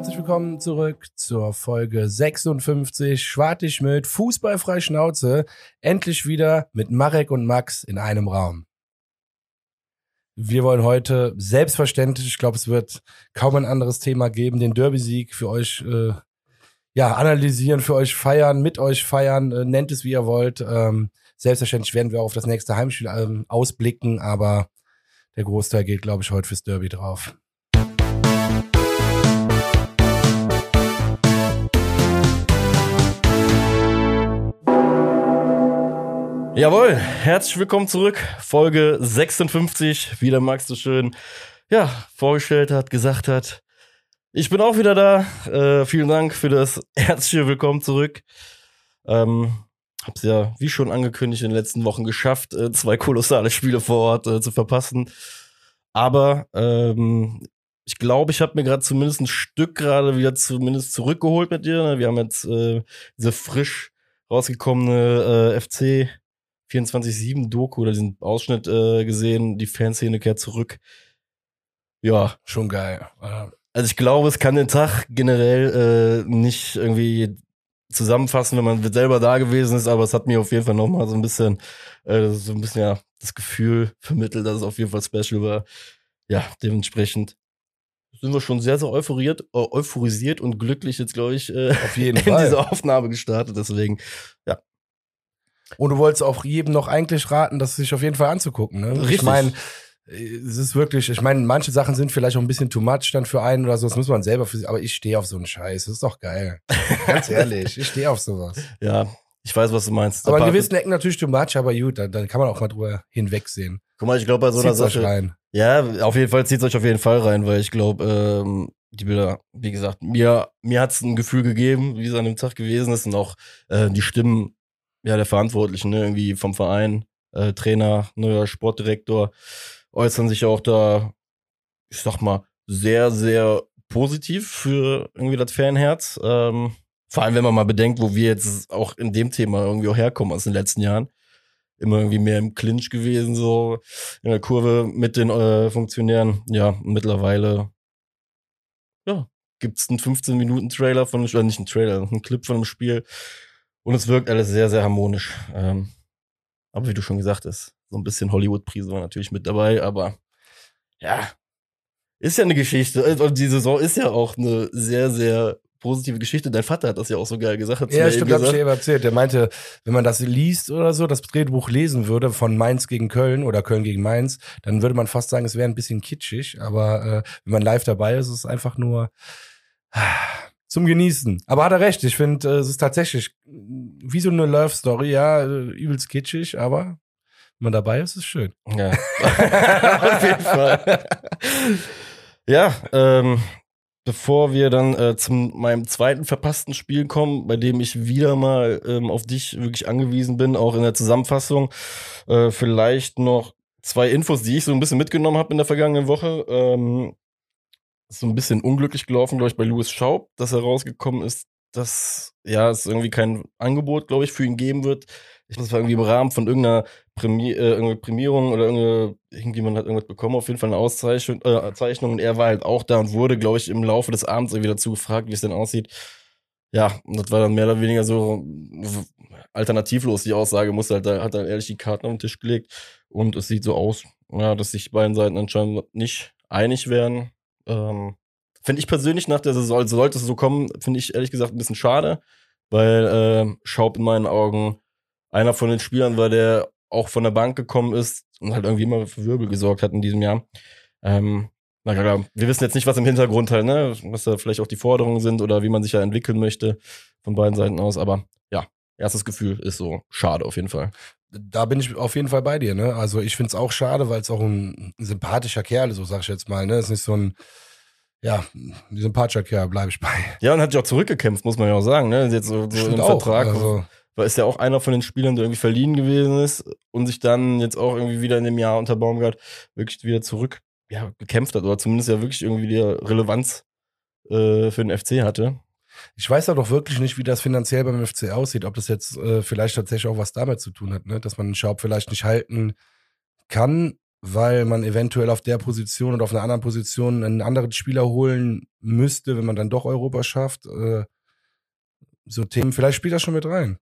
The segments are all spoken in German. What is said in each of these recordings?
herzlich willkommen zurück zur Folge 56 Schwartig mit Fußballfrei Schnauze. Endlich wieder mit Marek und Max in einem Raum. Wir wollen heute selbstverständlich, ich glaube, es wird kaum ein anderes Thema geben, den Derby-Sieg für euch äh, ja, analysieren, für euch feiern, mit euch feiern, äh, nennt es wie ihr wollt. Ähm, selbstverständlich werden wir auch auf das nächste Heimspiel ähm, ausblicken, aber der Großteil geht, glaube ich, heute fürs Derby drauf. Jawohl, herzlich willkommen zurück. Folge 56, wie der Max so schön ja, vorgestellt hat, gesagt hat. Ich bin auch wieder da. Äh, vielen Dank für das herzliche Willkommen zurück. Ähm, hab's ja, wie schon angekündigt, in den letzten Wochen geschafft, äh, zwei kolossale Spiele vor Ort äh, zu verpassen. Aber ähm, ich glaube, ich habe mir gerade zumindest ein Stück gerade wieder zumindest zurückgeholt mit dir. Ne? Wir haben jetzt äh, diese frisch rausgekommene äh, FC 24-7-Doku oder diesen Ausschnitt äh, gesehen, die Fanszene kehrt zurück. Ja. Schon geil. Also ich glaube, es kann den Tag generell äh, nicht irgendwie zusammenfassen, wenn man selber da gewesen ist, aber es hat mir auf jeden Fall nochmal so ein bisschen, äh, so ein bisschen ja das Gefühl vermittelt, dass es auf jeden Fall special war. Ja, dementsprechend sind wir schon sehr, sehr euphoriert, äh, euphorisiert und glücklich jetzt, glaube ich, äh, auf jeden in Fall. diese Aufnahme gestartet. Deswegen, ja, und du wolltest auch jedem noch eigentlich raten, das sich auf jeden Fall anzugucken. Ne? Richtig. Ich meine, es ist wirklich, ich meine, manche Sachen sind vielleicht auch ein bisschen too much dann für einen oder so, das muss man selber für sich, aber ich stehe auf so einen Scheiß, das ist doch geil. Ganz ehrlich, ich stehe auf sowas. Ja, ich weiß, was du meinst. Aber in gewissen Ecken natürlich too much, aber gut, dann, dann kann man auch mal drüber hinwegsehen. Guck mal, ich glaube, bei so einer Zieht's euch Sache. rein. Ja, auf jeden Fall zieht euch auf jeden Fall rein, weil ich glaube, ähm, die Bilder, wie gesagt, mir, mir hat's ein Gefühl gegeben, wie es an dem Tag gewesen ist und auch äh, die Stimmen ja, der Verantwortlichen, ne, irgendwie vom Verein, äh, Trainer, neuer Sportdirektor, äußern sich auch da, ich sag mal, sehr, sehr positiv für irgendwie das Fanherz. Ähm, vor allem, wenn man mal bedenkt, wo wir jetzt auch in dem Thema irgendwie auch herkommen aus den letzten Jahren. Immer irgendwie mehr im Clinch gewesen, so in der Kurve mit den äh, Funktionären. Ja, mittlerweile, ja, gibt's einen 15-Minuten-Trailer von, oder nicht einen Trailer, einen Clip von dem Spiel. Und es wirkt alles sehr, sehr harmonisch. Ähm, aber wie du schon gesagt hast, so ein bisschen Hollywood-Prise war natürlich mit dabei, aber ja, ist ja eine Geschichte. Und die Saison ist ja auch eine sehr, sehr positive Geschichte. Dein Vater hat das ja auch so geil gesagt. hat's Ja, stimmt, eben hab ich dir eben erzählt. Der meinte, wenn man das liest oder so, das Drehbuch lesen würde von Mainz gegen Köln oder Köln gegen Mainz, dann würde man fast sagen, es wäre ein bisschen kitschig. Aber äh, wenn man live dabei ist, ist es einfach nur ah, zum Genießen. Aber hat er recht. Ich finde, äh, es ist tatsächlich wie so eine Love Story. Ja, äh, übelst kitschig, aber wenn man dabei ist, ist es schön. Ja, auf jeden Fall. ja, ähm, bevor wir dann äh, zu meinem zweiten verpassten Spiel kommen, bei dem ich wieder mal ähm, auf dich wirklich angewiesen bin, auch in der Zusammenfassung, äh, vielleicht noch zwei Infos, die ich so ein bisschen mitgenommen habe in der vergangenen Woche. Ähm, so ein bisschen unglücklich gelaufen, glaube ich, bei Louis Schaub, dass herausgekommen ist, dass ja es irgendwie kein Angebot, glaube ich, für ihn geben wird. Ich glaube, es war irgendwie im Rahmen von irgendeiner Prämi äh, Prämierung oder irgendeine, irgendjemand hat irgendwas bekommen, auf jeden Fall eine Auszeichnung, äh, Zeichnung, und er war halt auch da und wurde, glaube ich, im Laufe des Abends irgendwie dazu gefragt, wie es denn aussieht. Ja, und das war dann mehr oder weniger so alternativlos, die Aussage, musste halt, da hat er ehrlich die Karten auf den Tisch gelegt und es sieht so aus, ja, dass sich beiden Seiten anscheinend nicht einig werden. Ähm, finde ich persönlich nach der Saison, also sollte es so kommen, finde ich ehrlich gesagt ein bisschen schade, weil äh, Schaub in meinen Augen einer von den Spielern war, der auch von der Bank gekommen ist und halt irgendwie immer für Wirbel gesorgt hat in diesem Jahr. Ähm, na klar, wir wissen jetzt nicht, was im Hintergrund halt, ne, was da vielleicht auch die Forderungen sind oder wie man sich ja entwickeln möchte von beiden Seiten aus, aber ja, erstes Gefühl ist so schade auf jeden Fall. Da bin ich auf jeden Fall bei dir, ne? Also ich finde es auch schade, weil es auch ein, sympathischer Kerl ist, so sag ich jetzt mal, ne? Es ist nicht so ein, ja, ein sympathischer Kerl, bleibe ich bei. Ja, und hat sich auch zurückgekämpft, muss man ja auch sagen, ne, jetzt so, so im auch, Vertrag, also- weil ist ja auch einer von den Spielern, der irgendwie verliehen gewesen ist und sich dann jetzt auch irgendwie wieder in dem Jahr unter Baumgart wirklich wieder zurück ja, gekämpft hat oder zumindest ja wirklich irgendwie die Relevanz äh, für den FC hatte. Ich weiß auch doch wirklich nicht, wie das finanziell beim FC aussieht, ob das jetzt äh, vielleicht tatsächlich auch was damit zu tun hat, ne? dass man den Schaub vielleicht nicht halten kann weil man eventuell auf der Position oder auf einer anderen Position einen anderen Spieler holen müsste, wenn man dann doch Europa schafft. Äh, so Themen, vielleicht spielt das schon mit rein.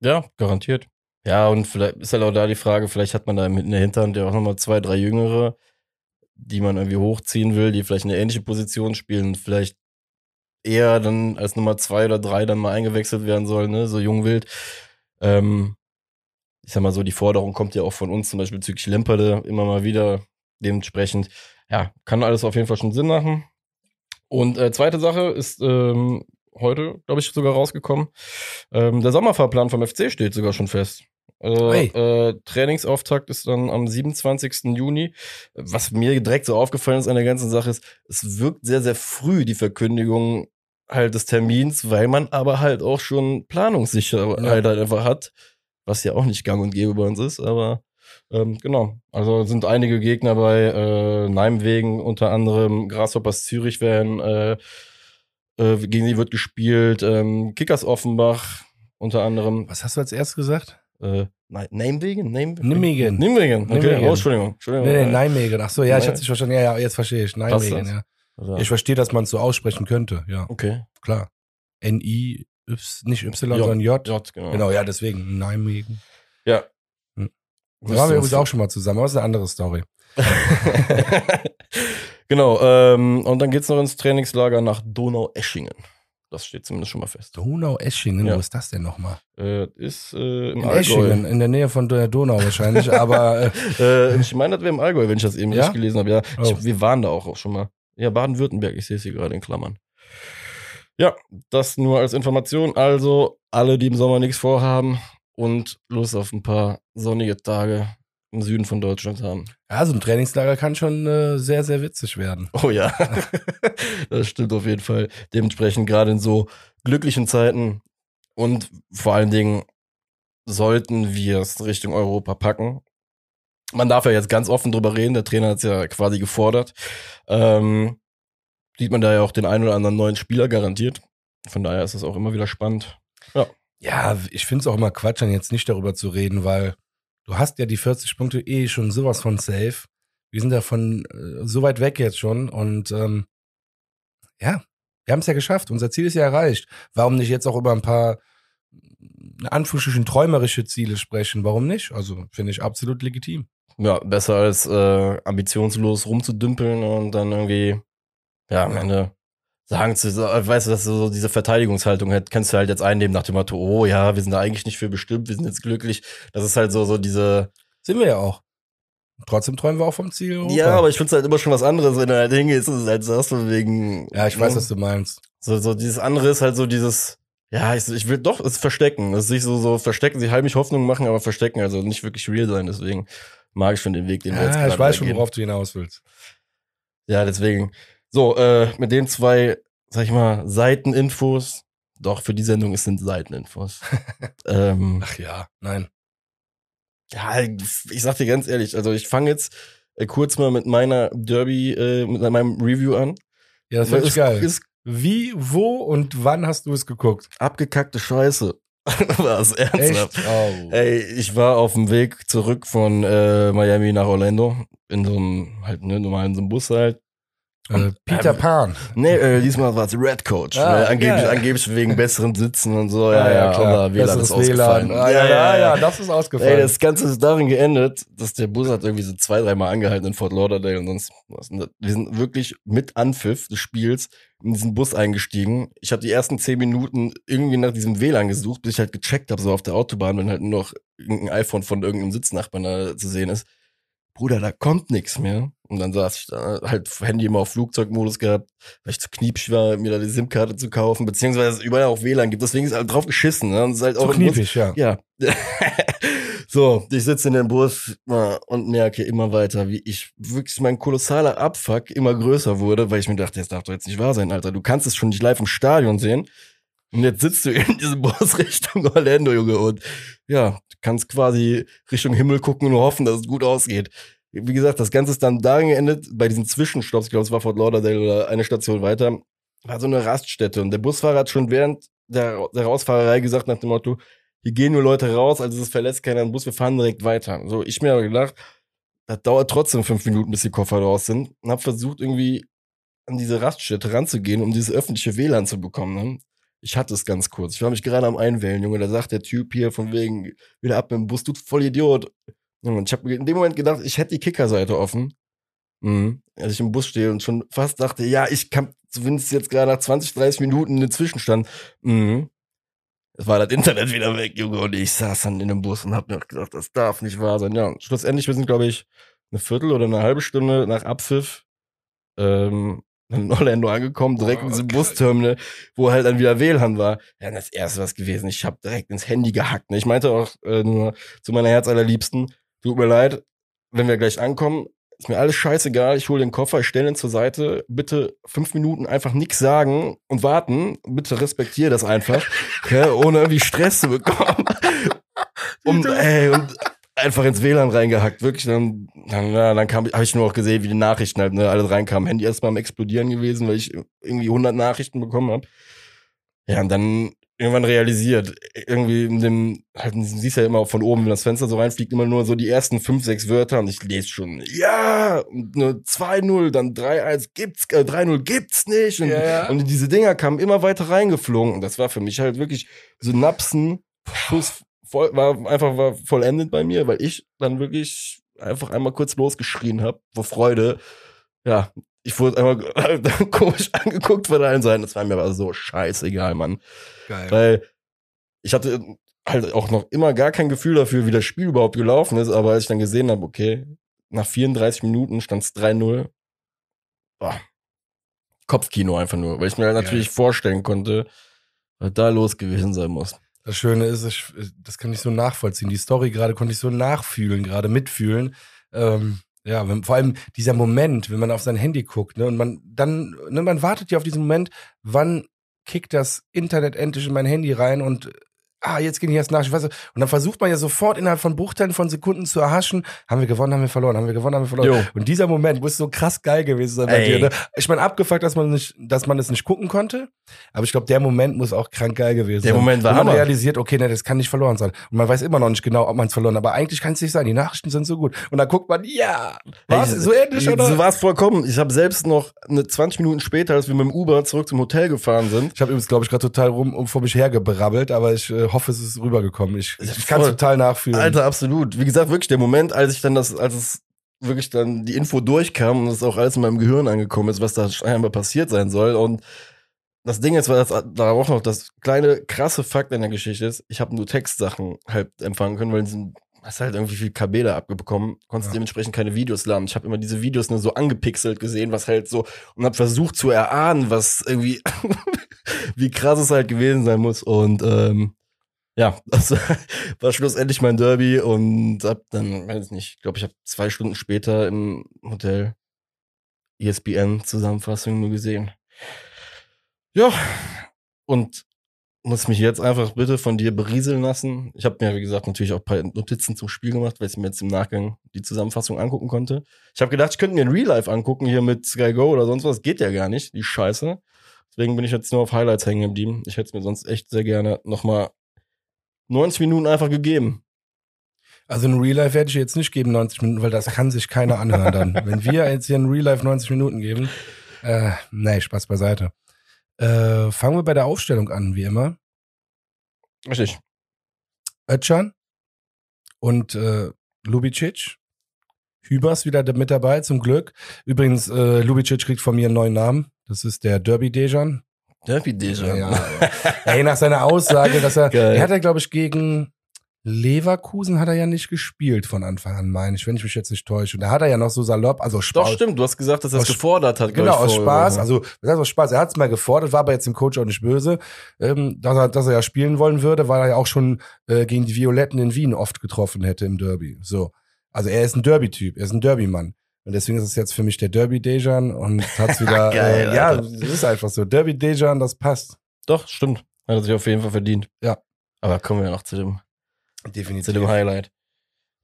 Ja, garantiert. Ja, und vielleicht ist halt auch da die Frage, vielleicht hat man da in der Hinterhand ja auch nochmal zwei, drei Jüngere, die man irgendwie hochziehen will, die vielleicht eine ähnliche Position spielen, vielleicht eher dann als Nummer zwei oder drei dann mal eingewechselt werden sollen, ne, so jung wild. Ähm, ich sag mal so, die Forderung kommt ja auch von uns, zum Beispiel bezüglich Lemperde, immer mal wieder. Dementsprechend, ja, kann alles auf jeden Fall schon Sinn machen. Und äh, zweite Sache ist ähm, heute, glaube ich, sogar rausgekommen. Ähm, der Sommerfahrplan vom FC steht sogar schon fest. Also, Hey. äh, Trainingsauftakt ist dann am 27. Juni. Was mir direkt so aufgefallen ist an der ganzen Sache ist, es wirkt sehr, sehr früh die Verkündigung halt des Termins, weil man aber halt auch schon Planungssicherheit Ja. halt einfach hat, was ja auch nicht gang und gäbe bei uns ist, aber ähm, genau. Also sind einige Gegner bei äh, Nijmegen, unter anderem Grasshoppers Zürich werden, äh, äh, gegen die wird gespielt, ähm, Kickers Offenbach unter anderem. Was hast du als erstes gesagt? Äh, nein, Nijmegen? Nijmegen? Nijmegen. Nijmegen, okay. Nijmegen. Oh, Entschuldigung. Entschuldigung. Nee, nee, Nijmegen. Ach so, ja, ich hatte dich verstanden. Ja, ja, jetzt verstehe ich. Nijmegen, ja. Also, Ich verstehe, dass man es so aussprechen könnte. Ja, okay. klar. N-I, nicht Y, sondern J. J, genau. Genau, ja, deswegen Nijmegen. Ja. Hm. Da waren wir übrigens auch schon mal zusammen, aber das ist eine andere Story. genau, ähm, und dann geht's noch ins Trainingslager nach Donau-Eschingen. Das steht zumindest schon mal fest. Donau-Eschingen, Ja. wo ist das denn nochmal? Äh, ist äh, im In Allgäu. Eschingen, in der Nähe von der Donau wahrscheinlich, aber äh, Äh, ich meine, das wäre im Allgäu, wenn ich das eben Ja? richtig gelesen habe. Ja, Oh. ich, wir waren da auch, auch schon mal. Ja, Baden-Württemberg, ich sehe es hier gerade in Klammern. Ja, das nur als Information. Also, alle, die im Sommer nichts vorhaben und Lust auf ein paar sonnige Tage im Süden von Deutschland haben. ja, so ein Trainingslager kann schon äh, sehr, sehr witzig werden. Oh ja, das stimmt auf jeden Fall. Dementsprechend gerade in so glücklichen Zeiten und vor allen Dingen sollten wir es Richtung Europa packen. Man darf ja jetzt ganz offen drüber reden, der Trainer hat es ja quasi gefordert. Ähm, sieht man da ja auch den einen oder anderen neuen Spieler garantiert. Von daher ist es auch immer wieder spannend. Ja, ich finde es auch immer Quatsch, dann jetzt nicht darüber zu reden, weil du hast ja die 40 Punkte eh schon sowas von safe. Wir sind davon äh, so weit weg jetzt schon und ähm, ja, wir haben es ja geschafft. Unser Ziel ist ja erreicht. Warum nicht jetzt auch über ein paar in Anführungsstrichen träumerische Ziele sprechen? Warum nicht? Also finde ich absolut legitim. Ja, besser als äh, ambitionslos rumzudümpeln und dann irgendwie, ja, am. Ende sagen zu, so, weißt du, dass du so diese Verteidigungshaltung halt, kannst du halt jetzt einnehmen nach dem Motto, oh ja, wir sind da eigentlich nicht für bestimmt, wir sind jetzt glücklich. Das ist halt so, so diese, Sind wir ja auch. Trotzdem träumen wir auch vom Ziel. Europa. ja, aber ich find's halt immer schon was anderes, wenn du halt hingehst und halt sagst von wegen. ja, ich weiß, ne? was du meinst. So, so dieses andere ist halt so dieses, ja, ich, ich will doch es verstecken. Es ist nicht so, so verstecken, sie heimlich Hoffnung machen, aber verstecken, also nicht wirklich real sein. Deswegen mag ich schon den Weg, den wir jetzt Ja, gerade ich weiß schon, worauf du hinaus willst. Ja, deswegen. So, äh, mit den zwei, sag ich mal, Seiteninfos. Doch, für die Sendung es sind Seiteninfos. ähm, Ach ja, nein. ja, ich sag dir ganz ehrlich, also ich fange jetzt äh, kurz mal mit meiner Derby, äh, mit meinem Review an. Ja, das finde ich ist, geil. ist Wie, wo und wann hast du es geguckt? abgekackte Scheiße. Was, ernsthaft? Oh. Ey, ich war auf dem Weg zurück von äh, Miami nach Orlando. In so einem, halt, ne, normal in so einem Bus halt. Äh, Peter Ähm, Pan. Nee, äh, diesmal war es Red Coach. Ah, weil angeblich, geil. angeblich wegen besseren Sitzen und so. Ja, ja, aber WLAN ist ausgefallen. Ah, ja, ja, ja, das ist ausgefallen. Ey, das Ganze ist darin geendet, dass der Bus hat irgendwie so zwei, dreimal angehalten in Fort Lauderdale und sonst was. Wir sind wirklich mit Anpfiff des Spiels in diesen Bus eingestiegen. Ich habe die ersten zehn Minuten irgendwie nach diesem WLAN gesucht, bis ich halt gecheckt habe, so auf der Autobahn, wenn halt nur noch irgendein iPhone von irgendeinem Sitznachbarn da zu sehen ist. Bruder, da kommt nichts mehr. Und dann saß ich da, halt Handy immer auf Flugzeugmodus gehabt, weil ich zu kniepig war, mir da die SIM-Karte zu kaufen, beziehungsweise es überall auch WLAN gibt. Deswegen ist halt drauf geschissen. Ne? Und es ist halt so auch kniepig, ja. ja. so, ich sitze in dem Bus und merke immer weiter, wie ich wirklich mein kolossaler Abfuck immer größer wurde, weil ich mir dachte, das darf doch jetzt nicht wahr sein, Alter. Du kannst es schon nicht live im Stadion sehen. Und jetzt sitzt du in diesem Bus Richtung Orlando, Junge, und ja, kannst quasi Richtung Himmel gucken und hoffen, dass es gut ausgeht. Wie gesagt, das Ganze ist dann darin geendet, bei diesen Zwischenstopps, ich glaube, es war Fort Lauderdale oder eine Station weiter, war so eine Raststätte. Und der Busfahrer hat schon während der, der Rausfahrerei gesagt nach dem Motto, hier gehen nur Leute raus, also es verlässt keiner den Bus, wir fahren direkt weiter. So, ich mir aber gedacht, Das dauert trotzdem fünf Minuten, bis die Koffer raus sind. Und hab versucht, irgendwie an diese Raststätte ranzugehen, um dieses öffentliche WLAN zu bekommen. Ne? Ich hatte es ganz kurz. Ich war mich gerade am Einwählen, Junge. Da sagt der Typ hier von wegen, wieder ab mit dem Bus, du voll Idiot. Und ich habe in dem Moment gedacht, ich hätte die Kickerseite offen. Mhm. Als ich im Bus stehe und schon fast dachte, ja, ich kann zumindest jetzt gerade nach 20, 30 Minuten einen Zwischenstand. Mhm. Es war das Internet wieder weg, Junge, und ich saß dann in dem Bus und hab mir gedacht, das darf nicht wahr sein. Ja, und schlussendlich, wir sind, glaube ich, eine Viertel oder eine halbe Stunde nach Abpfiff ähm, in Orlando angekommen, direkt in diesem Busterminal, wo halt dann wieder WLAN war. Ja, das erste was gewesen. Ich habe direkt ins Handy gehackt. Ne? Ich meinte auch äh, nur zu meiner Herzallerliebsten, tut mir leid, wenn wir gleich ankommen, ist mir alles scheißegal, ich hole den Koffer, ich stelle ihn zur Seite, bitte fünf Minuten einfach nichts sagen und warten, bitte respektiere das einfach, okay, ohne irgendwie Stress zu bekommen. um, ey, und einfach ins WLAN reingehackt, wirklich, dann, dann, ja, dann kam, habe ich nur auch gesehen, wie die Nachrichten halt, ne, alle reinkamen, Handy erstmal am explodieren gewesen, weil ich irgendwie 100 Nachrichten bekommen habe. Ja, und dann irgendwann realisiert. Irgendwie in dem, halt, siehst ja immer von oben, wenn das Fenster so reinfliegt, immer nur so die ersten fünf, sechs Wörter und ich lese schon, ja, nur 2-0, dann 3-1 gibt's, äh, 3-0 gibt's nicht. Und, ja. und diese Dinger kamen immer weiter reingeflogen. Und das war für mich halt wirklich Synapsen, Schuss voll, war einfach war vollendet bei mir, weil ich dann wirklich einfach einmal kurz losgeschrien habe, vor Freude. Ja, ich wurde einmal komisch angeguckt von allen Seiten. Das war mir aber so scheißegal, Mann. Geil. Weil ich hatte halt auch noch immer gar kein Gefühl dafür, wie das Spiel überhaupt gelaufen ist. Aber als ich dann gesehen habe, okay, nach 34 Minuten stand es 3-0. Boah. Kopfkino einfach nur, weil ich mir halt Geil. natürlich vorstellen konnte, was da los gewesen sein muss. Das Schöne ist, ich, das kann ich so nachvollziehen. Die Story gerade konnte ich so nachfühlen, gerade mitfühlen. Ähm, ja, wenn, vor allem dieser Moment, wenn man auf sein Handy guckt, ne, und man dann, ne, man wartet ja auf diesen Moment, wann kickt das Internet endlich in mein Handy rein und ah, jetzt gehen die erst nach. Ich weiß, nicht. und dann versucht man ja sofort innerhalb von Bruchteilen von Sekunden zu erhaschen, haben wir gewonnen, haben wir verloren, haben wir gewonnen, haben wir verloren. Jo. Und dieser Moment muss so krass geil gewesen sein bei Ey. dir. Ne? Ich meine, abgefuckt, dass man nicht, dass man es nicht gucken konnte, aber ich glaube, der Moment muss auch krank geil gewesen Der sein. Moment war Wenn man Hammer. realisiert, okay, ne, das kann nicht verloren sein. Und man weiß immer noch nicht genau, ob man es verloren hat. Aber eigentlich kann es nicht sein. Die Nachrichten sind so gut. Und dann guckt man, ja, was? Ey, so ähnlich, oder? So war es vollkommen. Ich habe selbst noch eine 20 Minuten später, als wir mit dem Uber zurück zum Hotel gefahren sind, ich habe übrigens, glaube ich, gerade total rum um vor mich hergebrabbelt, aber ich äh, hoffe, es ist rübergekommen. Ich, ich, kann es total nachfühlen. Alter, absolut. Wie gesagt, wirklich der Moment, als ich dann das, als es wirklich dann die Info durchkam und es auch alles in meinem Gehirn angekommen ist, was da scheinbar passiert sein soll. Und das Ding ist, weil das da auch noch das kleine krasse Fakt in der Geschichte ist, ich habe nur Textsachen halt empfangen können, weil diesen hast halt irgendwie viel KB da abbekommen, konntest Ja. dementsprechend keine Videos laden. Ich habe immer diese Videos nur so angepixelt gesehen, was halt so und habe versucht zu erahnen, was irgendwie wie krass es halt gewesen sein muss und ähm, ja, das war schlussendlich mein Derby und hab dann, weiß nicht, ich glaube, ich habe zwei Stunden später im Hotel ESPN-Zusammenfassung nur gesehen. Ja, und muss mich jetzt einfach bitte von dir berieseln lassen. Ich habe mir, wie gesagt, natürlich auch ein paar Notizen zum Spiel gemacht, weil ich mir jetzt im Nachgang die Zusammenfassung angucken konnte. Ich habe gedacht, ich könnte mir ein Real Life angucken hier mit Sky Go oder sonst was. Geht ja gar nicht, die Scheiße. Deswegen bin ich jetzt nur auf Highlights hängen geblieben. Ich hätte es mir sonst echt sehr gerne nochmal 90 Minuten einfach gegeben. Also ein Real Life werde ich jetzt nicht geben, 90 Minuten, weil das kann sich keiner anhören dann. Wenn wir jetzt hier ein Real Life 90 Minuten geben, äh, nee, Spaß beiseite. Äh, fangen wir bei der Aufstellung an, wie immer. Richtig. Özcan und äh, Lubicic. Hübers wieder mit dabei, zum Glück. Übrigens, äh, Lubicic kriegt von mir einen neuen Namen. Das ist der Derby Dejan. Derby Deja. Ja, Ey, nach seiner Aussage, dass er, Geil. er hat ja, glaube ich, gegen Leverkusen hat er ja nicht gespielt von Anfang an, meine ich, wenn ich mich jetzt nicht täusche. Und da hat er ja noch so salopp, also Doch, Spaß. stimmt. Du hast gesagt, dass er es gefordert hat. Genau, aus Spaß. Also, was heißt aus Spaß? Er hat es mal gefordert, war aber jetzt dem Coach auch nicht böse, ähm, dass, er, dass er ja spielen wollen würde, weil er ja auch schon äh, gegen die Violetten in Wien oft getroffen hätte im Derby. So. Also er ist ein Derby-Typ, er ist ein Derby-Mann. Und deswegen ist es jetzt für mich der Derby-Dejan und hat's wieder. Geil, äh, ja, es ist einfach so. Derby-Dejan, das passt. Doch, stimmt. Hat er sich auf jeden Fall verdient. Ja. Aber kommen wir noch zu dem, Definitiv. zu dem Highlight.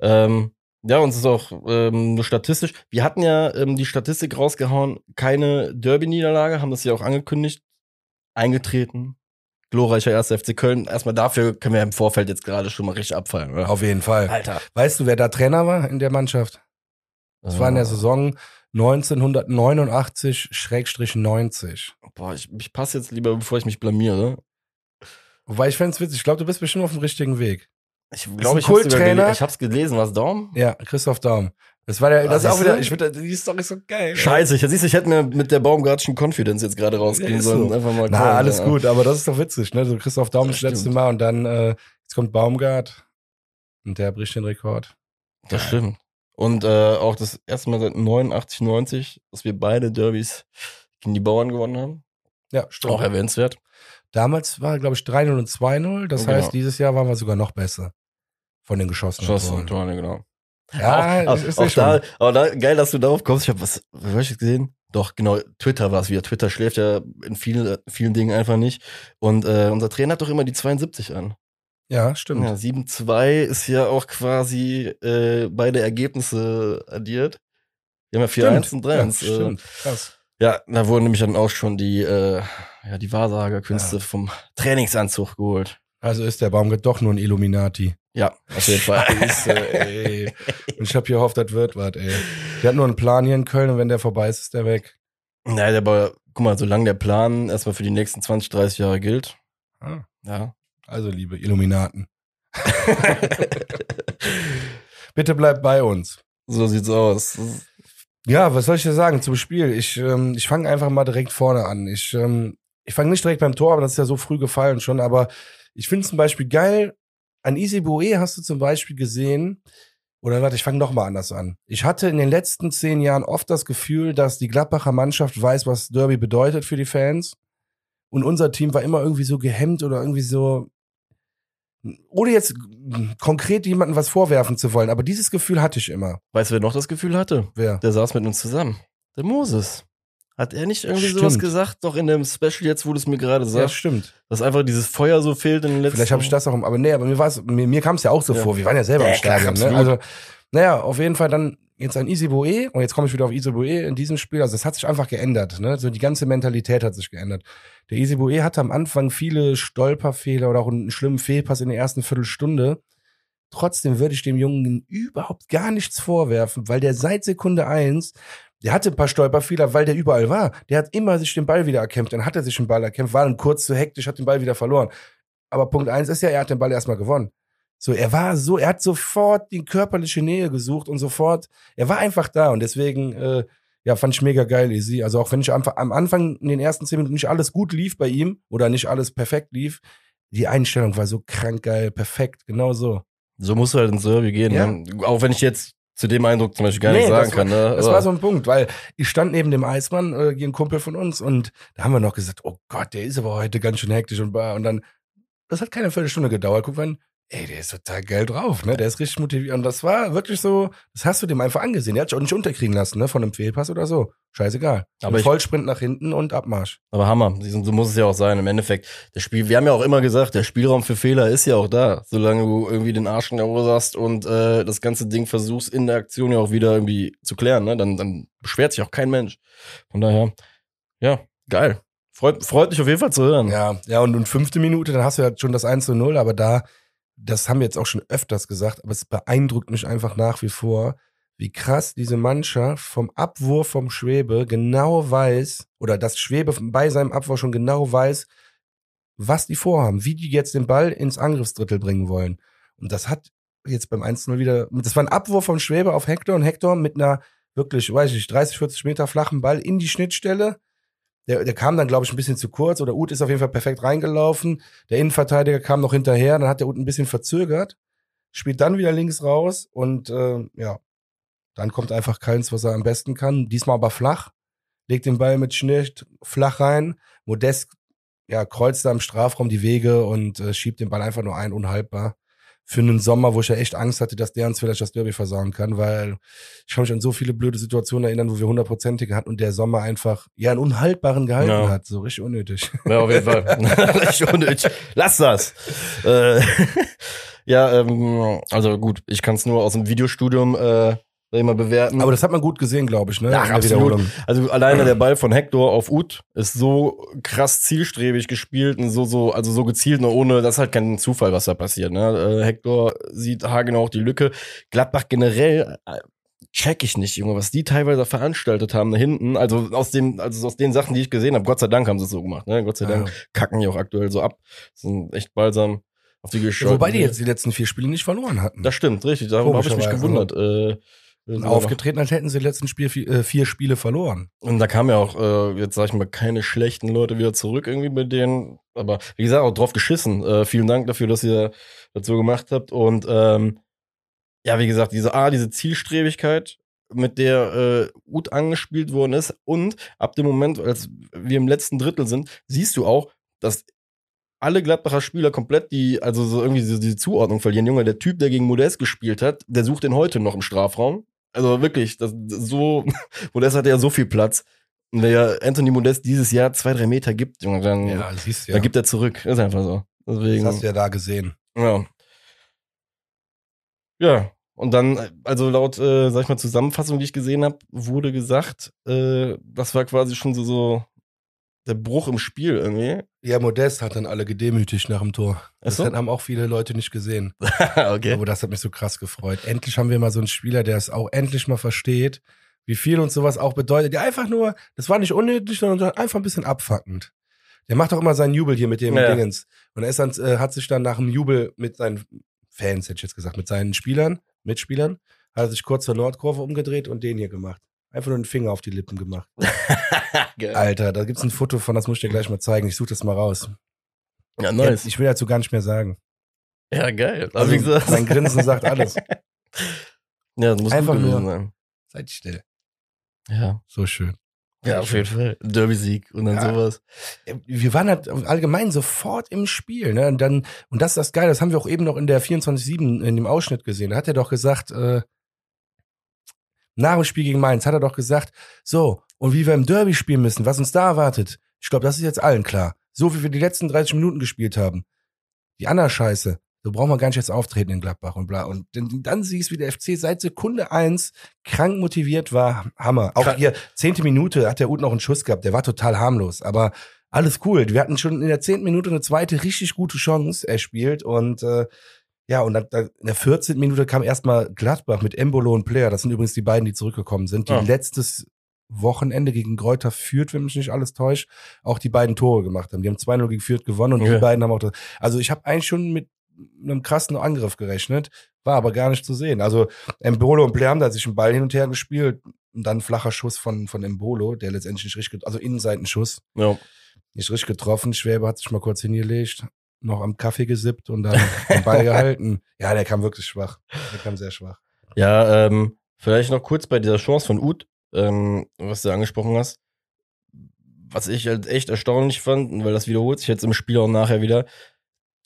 Ähm, ja, uns ist auch ähm, nur statistisch. Wir hatten ja ähm, die Statistik rausgehauen, keine Derby-Niederlage, haben das ja auch angekündigt. Eingetreten. Glorreicher 1. FC Köln. Erstmal dafür können wir im Vorfeld jetzt gerade schon mal richtig abfallen, oder? Auf jeden Fall. Alter. Weißt du, wer da Trainer war in der Mannschaft? Das war in der Ah. Saison 1989-90. Boah, ich, ich passe jetzt lieber, bevor ich mich blamiere. Wobei ich fände es witzig, ich glaube, du bist bestimmt auf dem richtigen Weg. Ich glaube, ich habe Kulttrainer. gele ich hab's gelesen. Was, Daum? Ja, Christoph Daum. Das war der, das ist Ah, auch wieder, ich finde die Story ist so geil. Scheiße, ich, siehst, du, ich hätte mir mit der Baumgartschen Confidence jetzt gerade rausgehen Ja, sollen. so. Einfach mal Na, callen, alles ja. gut, aber das ist doch witzig, ne? So Christoph Daum Das das letzte. Mal und dann, äh, jetzt kommt Baumgart und der bricht den Rekord. Das stimmt. Und äh, auch das erste Mal seit 89, 90, dass wir beide Derbys gegen die Bauern gewonnen haben. Ja, stimmt. Auch erwähnenswert. Damals war, glaube ich, 3-0 und 2-0. Das Genau. heißt, dieses Jahr waren wir sogar noch besser. Von den geschossenen Schossen Toren. und Tore, genau. Ja, auch, das ist auch, auch da, aber da, geil, dass du darauf kommst. Ich habe was, was hab ich gesehen? Doch, genau, Twitter war es wieder. Twitter schläft ja in vielen, vielen Dingen einfach nicht. Und äh, unser Trainer hat doch immer die 72 an. Ja, stimmt. Ja, 7-2 ist ja auch quasi äh, beide Ergebnisse addiert. Wir haben ja 4-1 und 3-1. Ja, äh, stimmt. Krass. Ja, da wurden nämlich dann auch schon die, äh, ja, die Wahrsagerkünste vom Trainingsanzug geholt. Also ist der Baumgart doch nur ein Illuminati. Ja, auf jeden Fall. Scheiße, ey. Und ich habe hier gehofft, das wird was, ey. Der hat nur einen Plan hier in Köln und wenn der vorbei ist, ist der weg. Nein, aber guck mal, solange der Plan erstmal für die nächsten 20, 30 Jahre gilt. Ah, Ja. Also, liebe Illuminaten. Bitte bleibt bei uns. so sieht's aus. Ja, was soll ich dir sagen zum Spiel? Ich, ähm, ich fange einfach mal direkt vorne an. Ich, ähm, ich fange nicht direkt beim Tor, aber das ist ja so früh gefallen schon. Aber ich finde zum Beispiel geil, an Easy Boe hast du zum Beispiel gesehen, oder warte, ich fange noch mal anders an. Ich hatte in den letzten zehn Jahren oft das Gefühl, dass die Gladbacher Mannschaft weiß, was Derby bedeutet für die Fans. Und unser Team war immer irgendwie so gehemmt oder irgendwie so, ohne jetzt konkret jemandem was vorwerfen zu wollen. Aber dieses Gefühl hatte ich immer. Weißt du, wer noch das Gefühl hatte? Wer? Der saß mit uns zusammen. Der Moses. Hat er nicht irgendwie Stimmt. sowas gesagt? Doch in dem Special jetzt, wo du es mir gerade Ja, sagst, stimmt. dass einfach dieses Feuer so fehlt in den letzten Vielleicht habe ich das auch, aber nee, aber mir mir, mir kam es ja auch so Ja. vor. Wir waren ja selber Ja, im Stadion. Ne? Also, naja, auf jeden Fall dann jetzt Easy Boe und jetzt komme ich wieder auf Boe in diesem Spiel. Also es hat sich einfach geändert. Ne? So die ganze Mentalität hat sich geändert. Der Boe hatte am Anfang viele Stolperfehler oder auch einen schlimmen Fehlpass in der ersten Viertelstunde. Trotzdem würde ich dem Jungen überhaupt gar nichts vorwerfen, weil der seit Sekunde eins, der hatte ein paar Stolperfehler, weil der überall war. Der hat immer sich den Ball wieder erkämpft. Dann hat er sich den Ball erkämpft, war dann kurz zu hektisch, hat den Ball wieder verloren. Aber Punkt eins ist ja, er hat den Ball erstmal gewonnen. So, er war so, er hat sofort die körperliche Nähe gesucht und sofort, er war einfach da und deswegen, äh, ja, fand ich mega geil, Easy. Also auch wenn ich am, am Anfang in den ersten zehn Minuten nicht alles gut lief bei ihm oder nicht alles perfekt lief, die Einstellung war so krank geil, perfekt, genau so. So musst du halt ins Derby gehen. Ja. Ne? Auch wenn ich jetzt zu dem Eindruck zum Beispiel gar Nee, nicht sagen das kann. Ne? Das war so ein Punkt, weil ich stand neben dem Eismann, äh, ein Kumpel von uns, und da haben wir noch gesagt, oh Gott, der ist aber heute ganz schön hektisch und bar. Und dann, das hat keine Viertelstunde gedauert. Guck mal, ey, der ist total geil drauf, ne? Der ist richtig motiviert. Und das war wirklich so, das hast du dem einfach angesehen. Der hat sich auch nicht unterkriegen lassen, ne? Von einem Fehlpass oder so. Scheißegal. Aber ich- Vollsprint nach hinten und Abmarsch. Aber Hammer, so muss es ja auch sein. Im Endeffekt, das Spiel, wir haben ja auch immer gesagt, der Spielraum für Fehler ist ja auch da, solange du irgendwie den Arsch in der Hose hast und äh, das ganze Ding versuchst in der Aktion ja auch wieder irgendwie zu klären, ne? Dann, dann beschwert sich auch kein Mensch. Von daher, ja, geil. Freut, freut mich auf jeden Fall zu hören. Ja, ja, und, und fünfte Minute, dann hast du ja schon das 1 zu 0, aber da, das haben wir jetzt auch schon öfters gesagt, aber es beeindruckt mich einfach nach wie vor, wie krass diese Mannschaft vom Abwurf vom Schwebe genau weiß, oder das Schwebe bei seinem Abwurf schon genau weiß, was die vorhaben, wie die jetzt den Ball ins Angriffsdrittel bringen wollen. Und das hat jetzt beim 1-0 wieder, das war ein Abwurf vom Schwebe auf Hector und Hector mit einer wirklich, weiß ich nicht, 30, 40 Meter flachen Ball in die Schnittstelle. Der, der kam dann, glaube ich, ein bisschen zu kurz oder Uth ist auf jeden Fall perfekt reingelaufen. Der Innenverteidiger kam noch hinterher, dann hat der Uth ein bisschen verzögert, spielt dann wieder links raus und äh, ja, dann kommt einfach keins, was er am besten kann. Diesmal aber flach, legt den Ball mit Schnitt flach rein. Modest ja, kreuzt da im Strafraum die Wege und äh, schiebt den Ball einfach nur ein, unhaltbar. Für einen Sommer, wo ich ja echt Angst hatte, dass der uns vielleicht das Derby versauen kann, weil ich kann mich an so viele blöde Situationen erinnern, wo wir hundertprozentige hatten und der Sommer einfach ja einen unhaltbaren gehalten Ja. hat. So richtig unnötig. Ja, auf jeden Fall. Richtig unnötig. Lass das. Äh, ja, ähm, also gut, ich kann es nur aus dem Videostudium äh, sag ich mal bewerten. Aber das hat man gut gesehen, glaube ich, ne? Der absolut. Also alleine der Ball von Hector auf Ut ist so krass zielstrebig gespielt und so, so, also so gezielt, nur ohne, das ist halt kein Zufall, was da passiert. Ne? Äh, Hector sieht haargenau auch die Lücke. Gladbach generell, äh, check ich nicht, Junge, was die teilweise veranstaltet haben da hinten. Also aus dem, also aus den Sachen, die ich gesehen habe, Gott sei Dank haben sie es so gemacht, ne? Gott sei Dank Ja. kacken die auch aktuell so ab. Sind echt balsam auf die gescholten. Wobei die jetzt die letzten vier Spiele nicht verloren hatten. Das stimmt, richtig. Darüber habe ich mich gewundert. Äh, Und aufgetreten, als hätten sie die letzten Spiel, vier, äh, vier Spiele verloren. Und da kamen ja auch, äh, jetzt sag ich mal, keine schlechten Leute wieder zurück irgendwie bei denen. Aber wie gesagt, auch drauf geschissen. Äh, vielen Dank dafür, dass ihr das so gemacht habt. Und ähm, ja, wie gesagt, diese A, diese Zielstrebigkeit, mit der äh, Ut angespielt worden ist. Und ab dem Moment, als wir im letzten Drittel sind, siehst du auch, dass alle Gladbacher Spieler komplett die, also so irgendwie diese, diese Zuordnung verlieren. Junge, der Typ, der gegen Modest gespielt hat, der sucht den heute noch im Strafraum. Also wirklich, das, so, Modest hatte ja so viel Platz. Und wenn ja Anthony Modest dieses Jahr zwei, drei Meter gibt, Junge, dann, Ja, siehst du ja. dann gibt er zurück. Ist einfach so. Deswegen. das hast du ja da gesehen. Ja. Ja. Und dann, also laut, äh, sag ich mal, Zusammenfassung, die ich gesehen habe, wurde gesagt, äh, das war quasi schon so, so der Bruch im Spiel irgendwie. Ja, Modest hat dann alle gedemütigt nach dem Tor. Das so? haben auch viele Leute nicht gesehen. okay. Aber das hat mich so krass gefreut. Endlich haben wir mal so einen Spieler, der es auch endlich mal versteht, wie viel uns sowas auch bedeutet. Der einfach nur, das war nicht unnötig, sondern einfach ein bisschen abfuckend. Der macht doch immer seinen Jubel hier mit dem Ja. Dingens. Und er ist dann, äh, hat sich dann nach dem Jubel mit seinen Fans, hätte ich jetzt gesagt, mit seinen Spielern, Mitspielern, hat er sich kurz zur Nordkurve umgedreht und den hier gemacht. Einfach nur den Finger auf die Lippen gemacht. Alter, da gibt's ein Foto von, das muss ich dir gleich mal zeigen. Ich suche das mal raus. Ja, nice. Ich will dazu gar nicht mehr sagen. Ja, geil. Also, wie gesagt- mein Grinsen sagt alles. Ja, das muss Einfach gut nur- sein. Seid still. Ja. So schön. Ja, auf jeden Fall. Derby-Sieg und dann Ja. sowas. wir waren halt allgemein sofort im Spiel, ne? Und dann, und das ist das Geile, das haben wir auch eben noch in der 24-7 in dem Ausschnitt gesehen. Da hat er doch gesagt, äh, nach dem Spiel gegen Mainz hat er doch gesagt, so, und wie wir im Derby spielen müssen, was uns da erwartet. Ich glaube, das ist jetzt allen klar. So wie wir die letzten 30 Minuten gespielt haben. Die andere Scheiße, so brauchen wir gar nicht jetzt auftreten in Gladbach und bla. Und dann, dann siehst du, wie der FC seit Sekunde eins krank motiviert war. Hammer. Auch Krank. hier, zehnte Minute hat der Ut noch einen Schuss gehabt, der war total harmlos. Aber alles cool. Wir hatten schon in der zehnten Minute eine zweite richtig gute Chance erspielt und äh, ja, und dann, dann in der 14. Minute kam erstmal Gladbach mit Embolo und Player. Das sind übrigens die beiden, die zurückgekommen sind, die Ah. letztes Wochenende gegen Gräuter führt, wenn mich nicht alles täuscht, auch die beiden Tore gemacht haben. Die haben 2-0 gegen Fürth gewonnen und Okay. die beiden haben auch das. Also ich habe eigentlich schon mit einem krassen Angriff gerechnet, war aber gar nicht zu sehen. Also Embolo und Player haben da sich einen Ball hin und her gespielt und dann ein flacher Schuss von, von Embolo, der letztendlich nicht richtig, also Innenseitenschuss Ja. nicht richtig getroffen. Schwäbe hat sich mal kurz hingelegt, noch am Kaffee gesippt und dann den Ball gehalten. Ja, der kam wirklich schwach. Der kam sehr schwach. Ja, ähm, vielleicht noch kurz bei dieser Chance von Uth, ähm, was du angesprochen hast. Was ich halt echt erstaunlich fand, weil das wiederholt sich jetzt im Spiel auch nachher wieder.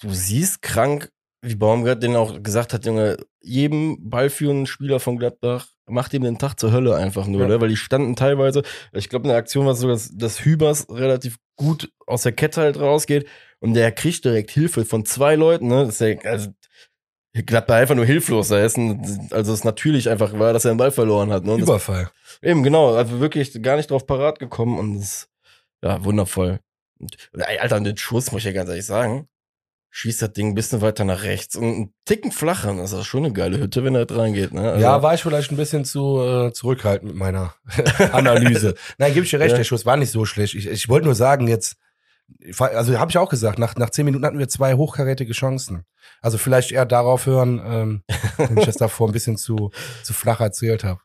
Du siehst krank, wie Baumgart den auch gesagt hat, Junge, jedem ballführenden Spieler von Gladbach macht ihm den Tag zur Hölle einfach nur, Ja. ne? weil die standen teilweise, ich glaube, in der Aktion war so, dass, dass Hübers relativ gut aus der Kette halt rausgeht und der kriegt direkt Hilfe von zwei Leuten, ne? Das ist ja, also, Gladbach einfach nur hilflos da ist. Und, also es natürlich einfach war, dass er den Ball verloren hat. Ne? Und das, Überfall. eben, genau. Also wirklich gar nicht drauf parat gekommen und das ist, ja, wundervoll. Und, Alter, den Schuss, muss ich ja ganz ehrlich sagen, schießt das Ding ein bisschen weiter nach rechts und einen Ticken flacher. Das ist auch schon eine geile Hütte, wenn er da reingeht. Ne? Also, Ja, war ich vielleicht ein bisschen zu äh, zurückhaltend mit meiner Analyse. Nein, gebe ich dir recht, Ja. der Schuss war nicht so schlecht. Ich, ich wollte nur sagen, jetzt, also habe ich auch gesagt, nach, nach zehn Minuten hatten wir zwei hochkarätige Chancen. Also vielleicht eher darauf hören, ähm, wenn ich das davor ein bisschen zu, zu flach erzählt habe.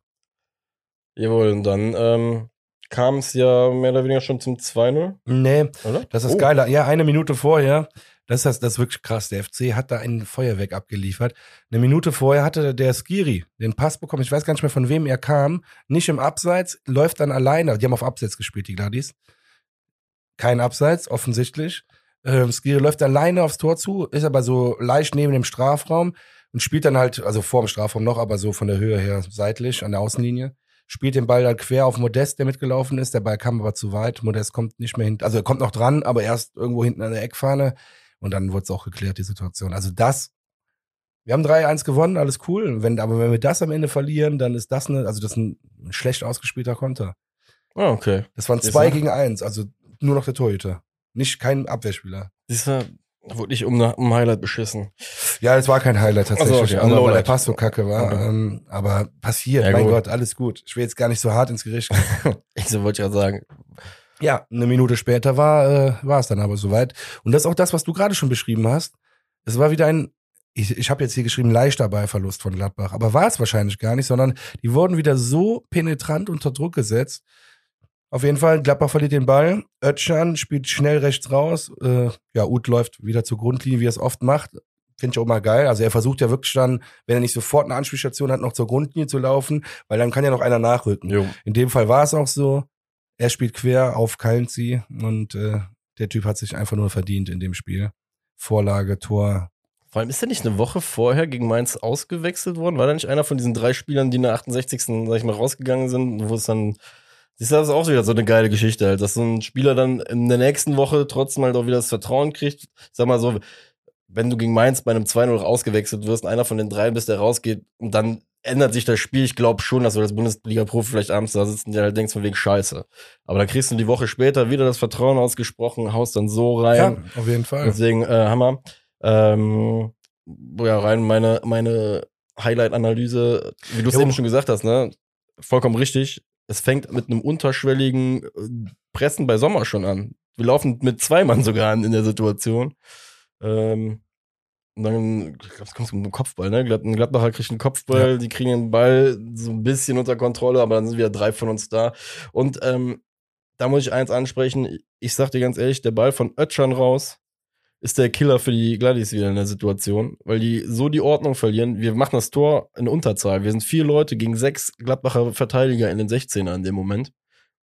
Jawohl, und dann ähm, kam es ja mehr oder weniger schon zum 2-0, Nee, oder? Das ist Oh. geil. Ja, eine Minute vorher, das ist, das, das ist wirklich krass. Der FC hat da ein Feuerwerk abgeliefert. Eine Minute vorher hatte der Skiri den Pass bekommen. Ich weiß gar nicht mehr, von wem er kam. Nicht im Abseits, läuft dann alleine. Die haben auf Abseits gespielt, die Gladys. Kein Abseits, offensichtlich. Ähm, Skiri läuft alleine aufs Tor zu, ist aber so leicht neben dem Strafraum und spielt dann halt, also vor dem Strafraum noch, aber so von der Höhe her seitlich an der Außenlinie. Spielt den Ball dann quer auf Modest, der mitgelaufen ist. Der Ball kam aber zu weit. Modest kommt nicht mehr hin. Also er kommt noch dran, aber erst irgendwo hinten an der Eckfahne. Und dann wurde es auch geklärt, die Situation. Also das, wir haben 3-1 gewonnen, alles cool. Wenn, aber wenn wir das am Ende verlieren, dann ist das eine, also das ist ein schlecht ausgespielter Konter. Ah, okay. Das waren zwei gegen eins, also nur noch der Torhüter. Nicht kein Abwehrspieler. Siehst du, wurde ich um, um Highlight beschissen. Ja, es war kein Highlight tatsächlich, Ach so, okay, aber weil der. Pass so kacke war. Okay. Ähm, aber passiert, Ja, mein gut. Gott, alles gut. Ich will jetzt gar nicht so hart ins Gericht gehen. Ich so wollte ich ja sagen. Ja, eine Minute später war, äh, war es dann aber soweit. Und das ist auch das, was du gerade schon beschrieben hast. Es war wieder ein, ich, ich habe jetzt hier geschrieben, leichter Ballverlust von Gladbach, aber war es wahrscheinlich gar nicht, sondern die wurden wieder so penetrant unter Druck gesetzt. Auf jeden Fall, Gladbach verliert den Ball. Özcan spielt schnell rechts raus. Äh, ja, Uth läuft wieder zur Grundlinie, wie er es oft macht. Finde ich auch mal geil. Also er versucht ja wirklich dann, wenn er nicht sofort eine Anspielstation hat, noch zur Grundlinie zu laufen, weil dann kann ja noch einer nachrücken. Jo. In dem Fall war es auch so. Er spielt quer auf Kallenzi und äh, der Typ hat sich einfach nur verdient in dem Spiel. Vorlage, Tor. Vor allem ist er nicht eine Woche vorher gegen Mainz ausgewechselt worden? War da nicht einer von diesen drei Spielern, die in der 68. sag ich mal, rausgegangen sind, wo es dann. Siehst du, das ist auch wieder so eine geile Geschichte halt, dass so ein Spieler dann in der nächsten Woche trotzdem halt auch wieder das Vertrauen kriegt. Sag mal so, wenn du gegen Mainz bei einem 2-0 ausgewechselt wirst einer von den dreien bist, der rausgeht und dann ändert sich das Spiel. Ich glaube schon, dass du als Bundesliga-Profi vielleicht abends da sitzt und dir halt denkst von wegen Scheiße. Aber dann kriegst du die Woche später wieder das Vertrauen ausgesprochen, haust dann so rein. Ja, auf jeden Fall. Deswegen, äh, Hammer. Ähm, ja, rein meine, meine Highlight-Analyse, wie du es eben schon gesagt hast, ne? Vollkommen richtig. Es fängt mit einem unterschwelligen äh, Pressen bei Sommer schon an. Wir laufen mit zwei Mann sogar an in der Situation. Ähm, und dann, ich glaube, es kommt einem Kopfball, ne? Ein Gladbacher kriegt einen Kopfball, die kriegen den Ball so ein bisschen unter Kontrolle, aber dann sind wieder drei von uns da. Und ähm, da muss ich eins ansprechen. Ich sag dir ganz ehrlich, der Ball von Ötschan raus ist der Killer für die Gladys wieder in der Situation, weil die so die Ordnung verlieren. Wir machen das Tor in Unterzahl. Wir sind vier Leute gegen sechs Gladbacher Verteidiger in den 16er in dem Moment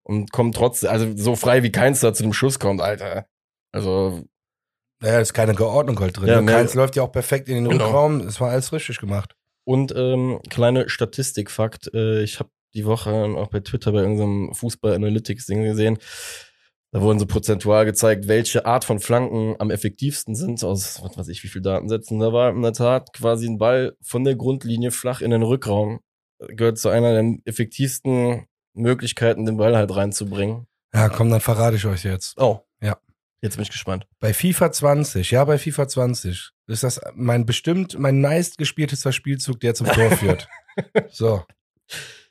und kommen trotzdem, also so frei wie keins da zu dem Schuss kommt, Alter. Also, Naja, ist keine Geordnung halt drin. Ja, mehr- Keins läuft ja auch perfekt in den Genau. Rückraum. Es war alles richtig gemacht. und ähm, kleine Statistikfakt, äh, ich habe die Woche auch bei Twitter bei irgendeinem Fußball-Analytics-Ding gesehen, da wurden so prozentual gezeigt, welche Art von Flanken am effektivsten sind, aus was weiß ich, wie viel Datensätzen. Da war in der Tat quasi ein Ball von der Grundlinie flach in den Rückraum. Gehört zu einer der effektivsten Möglichkeiten, den Ball halt reinzubringen. Ja, komm, dann verrate ich euch jetzt. Oh. Jetzt bin ich gespannt. Bei FIFA 20, ja, bei FIFA 20 ist das mein bestimmt mein meistgespieltester Spielzug, der zum Tor führt. so.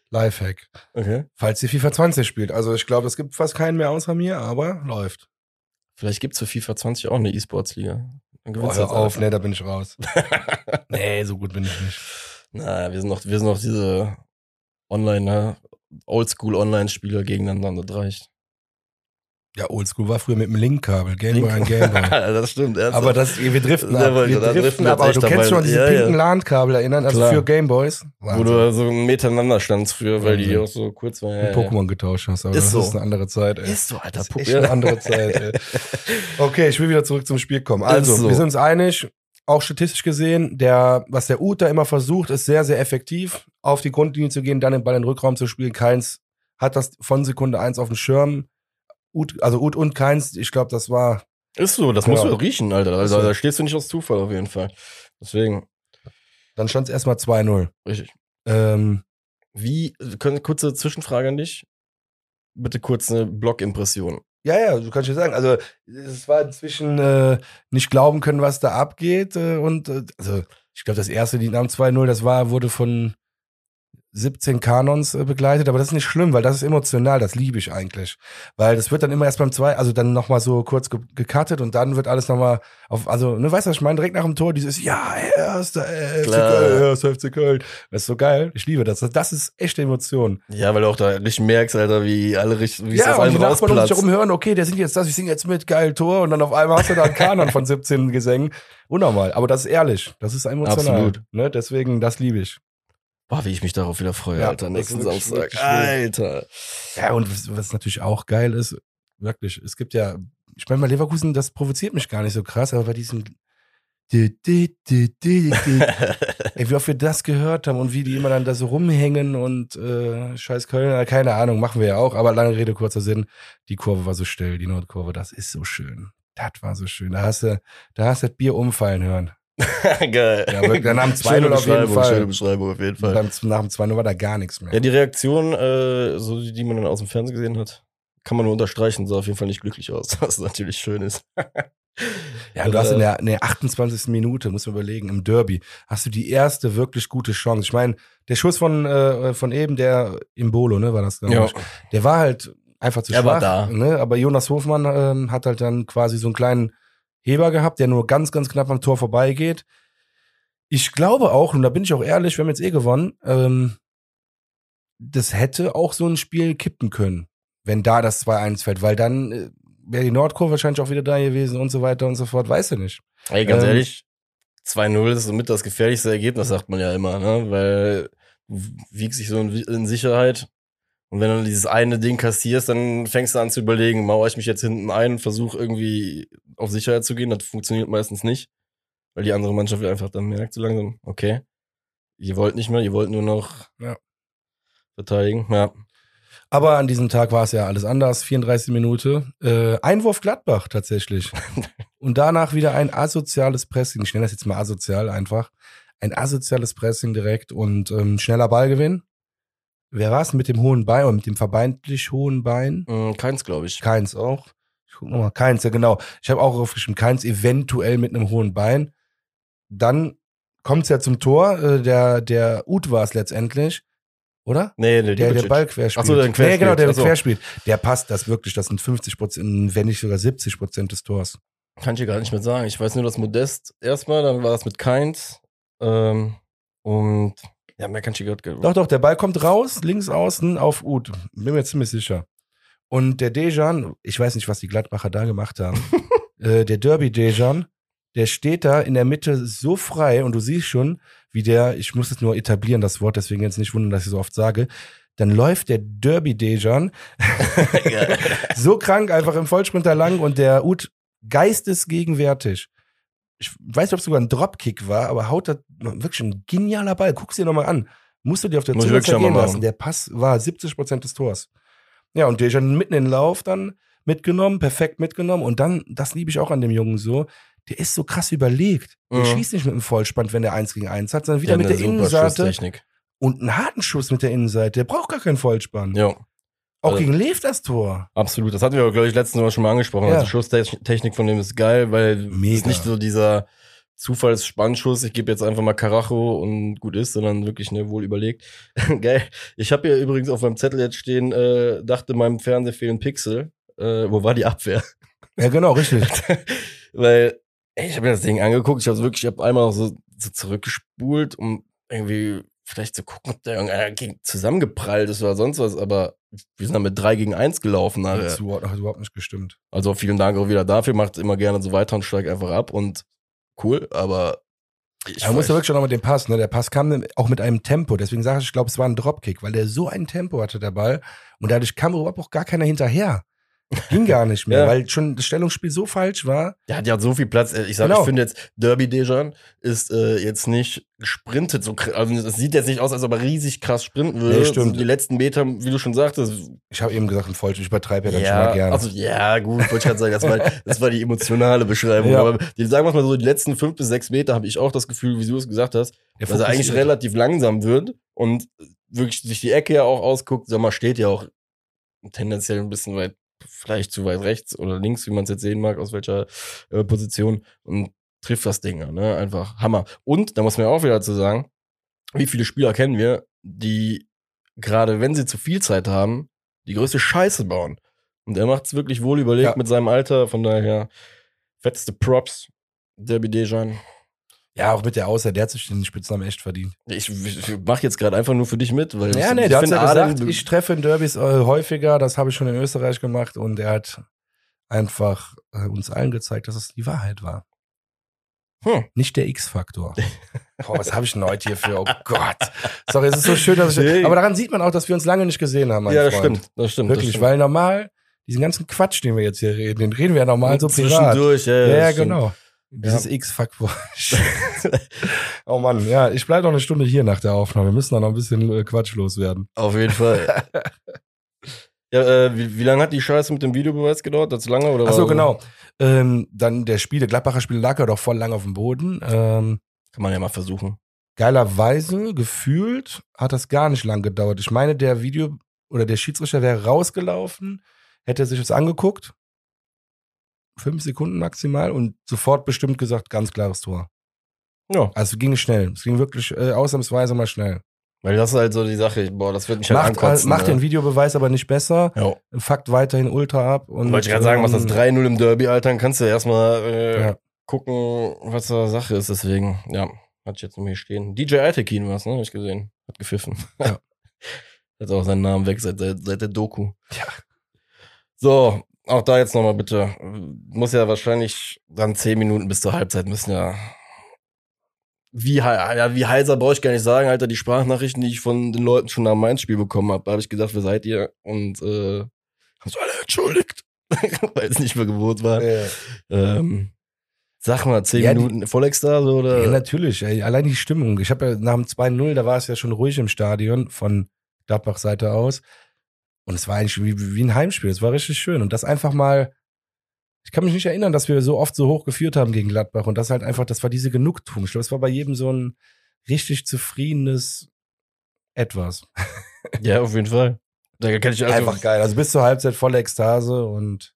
Lifehack. Okay. Falls ihr FIFA 20 spielt. Also ich glaube, es gibt fast keinen mehr außer mir, aber läuft. Vielleicht gibt's für FIFA 20 auch eine E-Sports-Liga. Dann gewinnst hör auf, nee, da bin ich raus. nee, so gut bin ich nicht. Na, wir sind noch, wir sind noch diese Online, ne? Oldschool-Online-Spieler gegeneinander. Das reicht. Ja, Oldschool war früher mit dem Linkkabel, Gameboy an Gameboy. das stimmt. ernsthaft. Aber das, wir driften ab. Wir driften driften ab. Aber du kennst schon diese Ja, ja. pinken LAN-Kabel erinnern, also Klar. für Gameboys. Wo du so miteinander standst früher, weil die Wahnsinn. auch so kurz waren. mit Pokémon getauscht hast. Aber Ist das so. ist eine andere Zeit, ey. Ist so, Alter. Das ist eine andere Zeit, ey. Okay, ich will wieder zurück zum Spiel kommen. Also, so. wir sind uns einig, auch statistisch gesehen, der, was der Uth da immer versucht, ist sehr, sehr effektiv, auf die Grundlinie zu gehen, dann den Ball in den Rückraum zu spielen. Keins hat das von Sekunde eins auf dem Schirm. Uth, also Uth und Keins, ich glaube, das war, Ist so, das Ja. musst du riechen, Alter. Also, da stehst du nicht aus Zufall auf jeden Fall. Deswegen, dann stand es erstmal 2-0. richtig. Ähm, Wie, können, kurze Zwischenfrage an dich. Bitte kurz eine Blog-Impression. ja, ja, du kannst ja sagen, also es war inzwischen äh, nicht glauben können, was da abgeht. Äh, und äh, also ich glaube, das erste Lied am 2-0, das war, wurde von 17 Kanons äh, begleitet, aber das ist nicht schlimm, weil das ist emotional, das liebe ich eigentlich. Weil das wird dann immer erst beim zwei, also dann nochmal so kurz ge gecuttet und dann wird alles nochmal auf, also, ne, weißt du, was ich meine? Direkt nach dem Tor dieses, ja, erster FC. Köln, erster FC Köln. Das ist so geil, ich liebe das. Das ist echte Emotion. Ja, weil du auch da richtig merkst, Alter, wie alle richtig, wie es Ja, aus und allem die Nachbarn um sich rausplatzt. herum hören, okay, der singt jetzt das, ich singe jetzt mit, geil Tor und dann auf einmal hast du da einen Kanon von 17 Gesängen. Unnormal, aber das ist ehrlich, das ist emotional. Absolut. Ne? Deswegen, das liebe ich. Boah, wie ich mich darauf wieder freue, Ja, Alter. Nächsten Samstag. Alter. Ja, und was, was natürlich auch geil ist, wirklich, es gibt ja, ich meine, bei Leverkusen, das provoziert mich gar nicht so krass, aber bei diesem Di, di, di, di, di. Ey, wie oft wir das gehört haben und wie die immer dann da so rumhängen und äh, scheiß Köln, keine Ahnung, machen wir ja auch, aber lange Rede, kurzer Sinn, die Kurve war so still, die Nordkurve, das ist so schön. Das war so schön. Da hast du, da hast du das Bier umfallen hören. Geil. Ja, wirklich, dann haben zwei Schöne Null auf jeden Fall. Schöne Beschreibung auf jeden Fall. beim, nach dem 2 war da gar nichts mehr. Ja, die Reaktion, äh, so die, die man dann aus dem Fernsehen gesehen hat, kann man nur unterstreichen, sah auf jeden Fall nicht glücklich aus, was natürlich schön ist. Ja, du hast in der, in der 28. Minute, muss man überlegen, im Derby, hast du die erste wirklich gute Chance. Ich meine, der Schuss von, äh, von eben, der im Bolo, ne, war das, glaube Ja. ich. Der war halt einfach zu Er schwach. war da. Ne? Aber Jonas Hofmann ähm, hat halt dann quasi so einen kleinen Heber gehabt, der nur ganz, ganz knapp am Tor vorbeigeht. Ich glaube auch, und da bin ich auch ehrlich, wir haben jetzt eh gewonnen, ähm, das hätte auch so ein Spiel kippen können, wenn da das 2-1 fällt, weil dann äh, wäre die Nordkurve wahrscheinlich auch wieder da gewesen und so weiter und so fort, weißt du nicht. Ey, ganz Ähm, ehrlich, 2-0 ist somit das gefährlichste Ergebnis, sagt man ja immer, ne? Weil du wiegst dich so in, in Sicherheit. Und wenn du dieses eine Ding kassierst, dann fängst du an zu überlegen, mauere ich mich jetzt hinten ein und versuche irgendwie auf Sicherheit zu gehen. Das funktioniert meistens nicht. Weil die andere Mannschaft einfach dann merkt so langsam, okay, ihr wollt nicht mehr, ihr wollt nur noch Ja. verteidigen. Ja. Aber an diesem Tag war es ja alles anders. 34 Minute. Äh, Einwurf Gladbach tatsächlich. Und danach wieder ein asoziales Pressing. Ich nenne das jetzt mal asozial einfach. Ein asoziales Pressing direkt und ähm, schneller Ballgewinn. Wer war es mit dem hohen Bein oder mit dem vermeintlich hohen Bein? Mm, keins, glaube ich. Keins auch. Ich guck nochmal. Keins, ja genau. Ich habe auch aufgeschrieben, Keins eventuell mit einem hohen Bein. Dann kommt es ja zum Tor. Äh, der der Ut war es letztendlich. Oder? Nee, nee, Der, der. Ball querspielt. Ach so, der den Nee, genau, der querspielt. So. querspielt. Der passt das wirklich. Das sind 50 Prozent, wenn nicht sogar 70 Prozent des Tors. Kann ich dir gar nicht mehr sagen. Ich weiß nur, dass Modest erstmal, dann war es mit Keins. Ähm, und ja, dir gerade Doch, doch, der Ball kommt raus, links außen auf Ut. Bin mir ziemlich sicher. Und der Dejan, ich weiß nicht, was die Gladbacher da gemacht haben. äh, der Derby Dejan, der steht da in der Mitte so frei und du siehst schon, wie der, ich muss es nur etablieren, das Wort, deswegen jetzt nicht wundern, dass ich so oft sage. Dann läuft der Derby Dejan so krank einfach im Vollsprinter lang und der Ut geistesgegenwärtig. Ich weiß nicht, ob es sogar ein Dropkick war, aber haut da wirklich ein genialer Ball. Guck's dir nochmal an. Musst du dir auf der Zunge zergehen mal lassen. Der Pass war 70 Prozent des Tors. Ja, und Dejan mitten in den Lauf dann mitgenommen, perfekt mitgenommen. Und dann, das liebe ich auch an dem Jungen so, der ist so krass überlegt. Der Mhm. schießt nicht mit dem Vollspann, wenn der 1 gegen 1 hat, sondern wieder Ja, mit der Innenseite und einen harten Schuss mit der Innenseite. Der braucht gar keinen Vollspann. Ja, Auch Also- gegen Lev das Tor. absolut. Das hatten wir, glaube ich, letztens Mal schon mal angesprochen. Ja. Also Schusstechnik von dem ist geil, weil Mega. es ist nicht so dieser Zufallsspannschuss, ich gebe jetzt einfach mal Karacho und gut ist, sondern wirklich ne, wohl überlegt. geil. Ich habe hier übrigens auf meinem Zettel jetzt stehen, äh, dachte meinem Fernseher fehlen Pixel. Äh, wo war die Abwehr? Ja, genau, richtig. Weil, ey, ich habe mir das Ding angeguckt, ich habe wirklich, ich habe einmal so, so zurückgespult, um irgendwie vielleicht zu gucken, ob der irgendeiner gegen zusammengeprallt ist oder sonst was, aber wir sind dann mit 3 gegen 1 gelaufen. Das Alter. hat überhaupt- nicht gestimmt. Also vielen Dank auch wieder dafür, macht immer gerne so weiter und steigt einfach ab und cool, aber ich Er musste weiß- wirklich auch noch mit dem Pass, ne? Der Pass kam auch mit einem Tempo. Deswegen sage ich, ich glaube, es war ein Dropkick, weil der so ein Tempo hatte, der Ball. Und dadurch kam überhaupt auch gar keiner hinterher. Ging gar nicht mehr, Ja. weil schon das Stellungsspiel so falsch war. Der hat ja so viel Platz. Ich sag, Genau. ich finde jetzt, Derby Dejan ist äh, jetzt nicht gesprintet. So, also es sieht jetzt nicht aus, als ob er riesig krass sprinten würde. Nee, stimmt. So die letzten Meter, wie du schon sagtest. Ich habe eben gesagt, ein Falsch, ich übertreibe ja dann schon mal Ja, gerne. also ja, gut, wollte ich gerade sagen, das war, das war die emotionale Beschreibung. Ja. Aber die, sagen wir mal so, die letzten fünf bis sechs Meter habe ich auch das Gefühl, wie du es gesagt hast, dass er eigentlich relativ langsam wird und wirklich sich die Ecke ja auch ausguckt. Sag mal, steht ja auch tendenziell ein bisschen weit, vielleicht zu weit rechts oder links, wie man es jetzt sehen mag, aus welcher äh, Position und trifft das Ding, ne? Einfach Hammer. Und da muss man ja auch wieder dazu sagen, wie viele Spieler kennen wir, die gerade wenn sie zu viel Zeit haben, die größte Scheiße bauen. Und er macht es wirklich wohl überlegt Ja. mit seinem Alter, von daher fetteste Props, Derby Dejan. Ja, auch mit der Außer, der hat sich den Spitznamen echt verdient. Ich, ich mache jetzt gerade einfach nur für dich mit, weil Ja, ich, nee, ich der hat ja Adem- gesagt, ich treffe in Derbys äh, häufiger, das habe ich schon in Österreich gemacht und er hat einfach äh, uns allen gezeigt, dass es die Wahrheit war. Hm. Nicht der X-Faktor. Boah, was habe ich denn heute hier für? Oh Gott. Sorry, es ist so schön, dass ich. Nee. Aber daran sieht man auch, dass wir uns lange nicht gesehen haben, ja, das Freund. stimmt, das stimmt. Wirklich, das stimmt. weil normal, diesen ganzen Quatsch, den wir jetzt hier reden, den reden wir ja normal so privat. Zwischendurch, ja, Ja, ja, stimmt. Dieses X-Faktor. oh Mann, ja, ich bleibe noch eine Stunde hier nach der Aufnahme. Wir müssen da noch ein bisschen äh, Quatsch loswerden. Auf jeden Fall. ja, äh, wie, wie lange hat die Scheiße mit dem Videobeweis gedauert? Das lange oder? Ach so, war- genau. Ähm, dann der Spiele, Gladbacher Spiel lag ja doch voll lang auf dem Boden. Ähm, Kann man ja mal versuchen. geilerweise, gefühlt, hat das gar nicht lang gedauert. Ich meine, der Video oder der Schiedsrichter wäre rausgelaufen, hätte sich das angeguckt. Fünf Sekunden maximal und sofort bestimmt gesagt, ganz klares Tor. Ja. Also es ging schnell. Es ging wirklich äh, ausnahmsweise mal schnell. Weil das ist halt so die Sache, boah, das wird mich halt Macht, ankotzen. äh, macht ne? den Videobeweis aber nicht besser. Ja. Fuckt weiterhin ultra ab. Und, Wollte ich gerade sagen, was das ähm, 3-0 im Derby, Alter, dann kannst du erstmal äh, Ja. gucken, was da Sache ist. Deswegen, ja, hatte ich jetzt noch hier stehen. DJ Altekin war's, ne? Hab ich gesehen. Hat gepfiffen. Ja. Hat auch seinen Namen weg seit, seit, seit der Doku. Ja. So, auch da jetzt nochmal bitte. Muss ja wahrscheinlich dann 10 Minuten bis zur Halbzeit müssen ja. Wie, ja, wie heiser brauche ich gar nicht sagen, Alter. Die Sprachnachrichten, die ich von den Leuten schon nach meinem Spiel bekommen habe, habe ich gedacht, wer seid ihr? Und äh, haben so alle entschuldigt, weil es nicht mehr gewohnt war. Äh, Ähm, sag mal, 10 Ja, Minuten Vollex-Star so, oder? ja, natürlich. Ey. Allein die Stimmung. Ich habe ja nach dem 2-0, da war es ja schon ruhig im Stadion von Gladbach Seite aus. Und es war eigentlich wie, wie ein Heimspiel. Es war richtig schön. Und das einfach mal, ich kann mich nicht erinnern, dass wir so oft so hoch geführt haben gegen Gladbach. Und das halt einfach, das war diese Genugtuung. Ich glaube, es war bei jedem so ein richtig zufriedenes Etwas. Ja, auf jeden Fall. Da kann ich also, Einfach geil. Also bis zur Halbzeit volle Ekstase und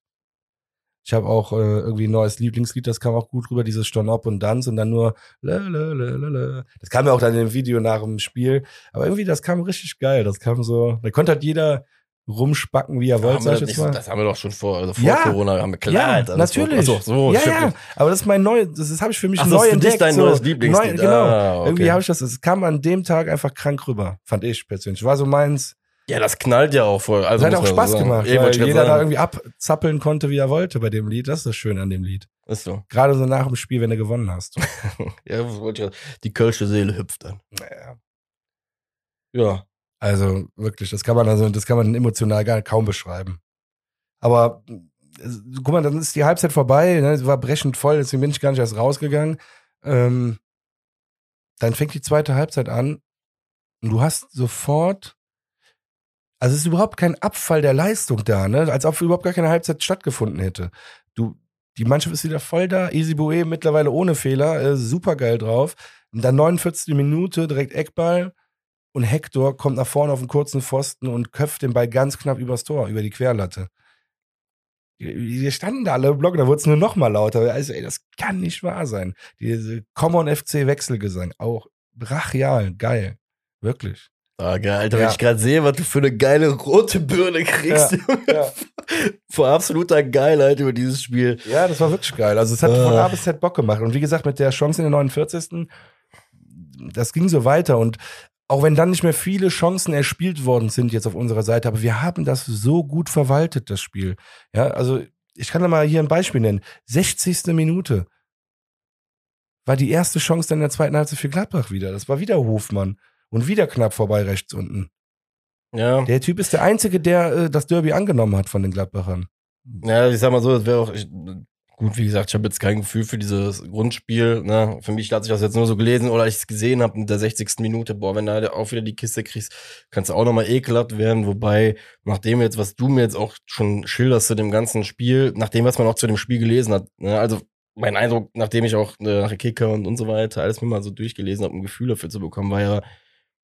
ich habe auch äh, irgendwie ein neues Lieblingslied, das kam auch gut rüber, dieses Storn Up und Dance und dann nur la, la, la, la, la. Das kam ja auch dann im Video nach dem Spiel. Aber irgendwie, das kam richtig geil. Das kam so, da konnte halt jeder rumspacken, wie er wollte, haben das, haben wir doch schon vor, also vor Ja. Corona haben wir klar. ja, natürlich. Ach so, so, ja, stimmt. ja, aber das ist mein neu, das, das habe ich für mich Ach, neu das ist entdeckt. dein so. neues Lieblingslied. Neu, genau. Ah, okay. Irgendwie habe ich das, es kam an dem Tag einfach krank rüber, fand ich persönlich. War so meins. Ja, das knallt ja auch voll. Also Das hat auch Spaß so gemacht, Eben, weil ich grad jeder da sagen. irgendwie abzappeln konnte, wie er wollte bei dem Lied. Das ist das Schöne an dem Lied. Ist so. Gerade so nach dem Spiel, wenn du gewonnen hast. Ja, die kölsche Seele hüpft dann. Naja. Ja. Also wirklich, das kann man also, das kann man emotional gar kaum beschreiben. Aber guck mal, dann ist die Halbzeit vorbei, ne? es war brechend voll, deswegen bin ich gar nicht erst rausgegangen. Ähm, dann fängt die zweite Halbzeit an und du hast sofort, also es ist überhaupt kein Abfall der Leistung da, ne? Als ob überhaupt gar keine Halbzeit stattgefunden hätte. Du, die Mannschaft ist wieder voll da, Easy Boe mittlerweile ohne Fehler, äh, super geil drauf. Und dann 49. Minute, direkt Eckball und Hector kommt nach vorne auf einen kurzen Pfosten und köpft den Ball ganz knapp übers Tor, über die Querlatte. Wir standen da alle im Block, da wurde es nur noch mal lauter. Also, ey, das kann nicht wahr sein. Diese Common FC Wechselgesang, auch brachial, geil. Wirklich. Ah, geil, Alter, Ja. wenn ich gerade sehe, was du für eine geile rote Birne kriegst, Junge. ja. Vor absoluter Geilheit über dieses Spiel. Ja, das war wirklich geil. Also es hat von Äh. A bis Z Bock gemacht. Und wie gesagt, mit der Chance in der 49. Das ging so weiter. Und auch wenn dann nicht mehr viele Chancen erspielt worden sind jetzt auf unserer Seite, aber wir haben das so gut verwaltet, das Spiel. Ja, also ich kann da mal hier ein Beispiel nennen. 60. Minute war die erste Chance dann in der zweiten Halbzeit für Gladbach wieder. Das war wieder Hofmann. Und wieder knapp vorbei rechts unten. Ja. Der Typ ist der Einzige, der äh, das Derby angenommen hat von den Gladbachern. Ja, ich sag mal so, das wäre auch, ich, gut, wie gesagt, ich habe jetzt kein Gefühl für dieses Grundspiel. Ne? Für mich hat sich das jetzt nur so gelesen oder ich es gesehen habe in der 60. Minute. Boah, wenn du halt auch wieder die Kiste kriegst, kannst du auch nochmal ekelhaft werden. Wobei, nachdem jetzt, was du mir jetzt auch schon schilderst zu dem ganzen Spiel, nachdem, was man auch zu dem Spiel gelesen hat, ne? also mein Eindruck, nachdem ich auch äh, nach Kicker und, und so weiter alles mir mal so durchgelesen habe, um ein Gefühl dafür zu bekommen, war ja,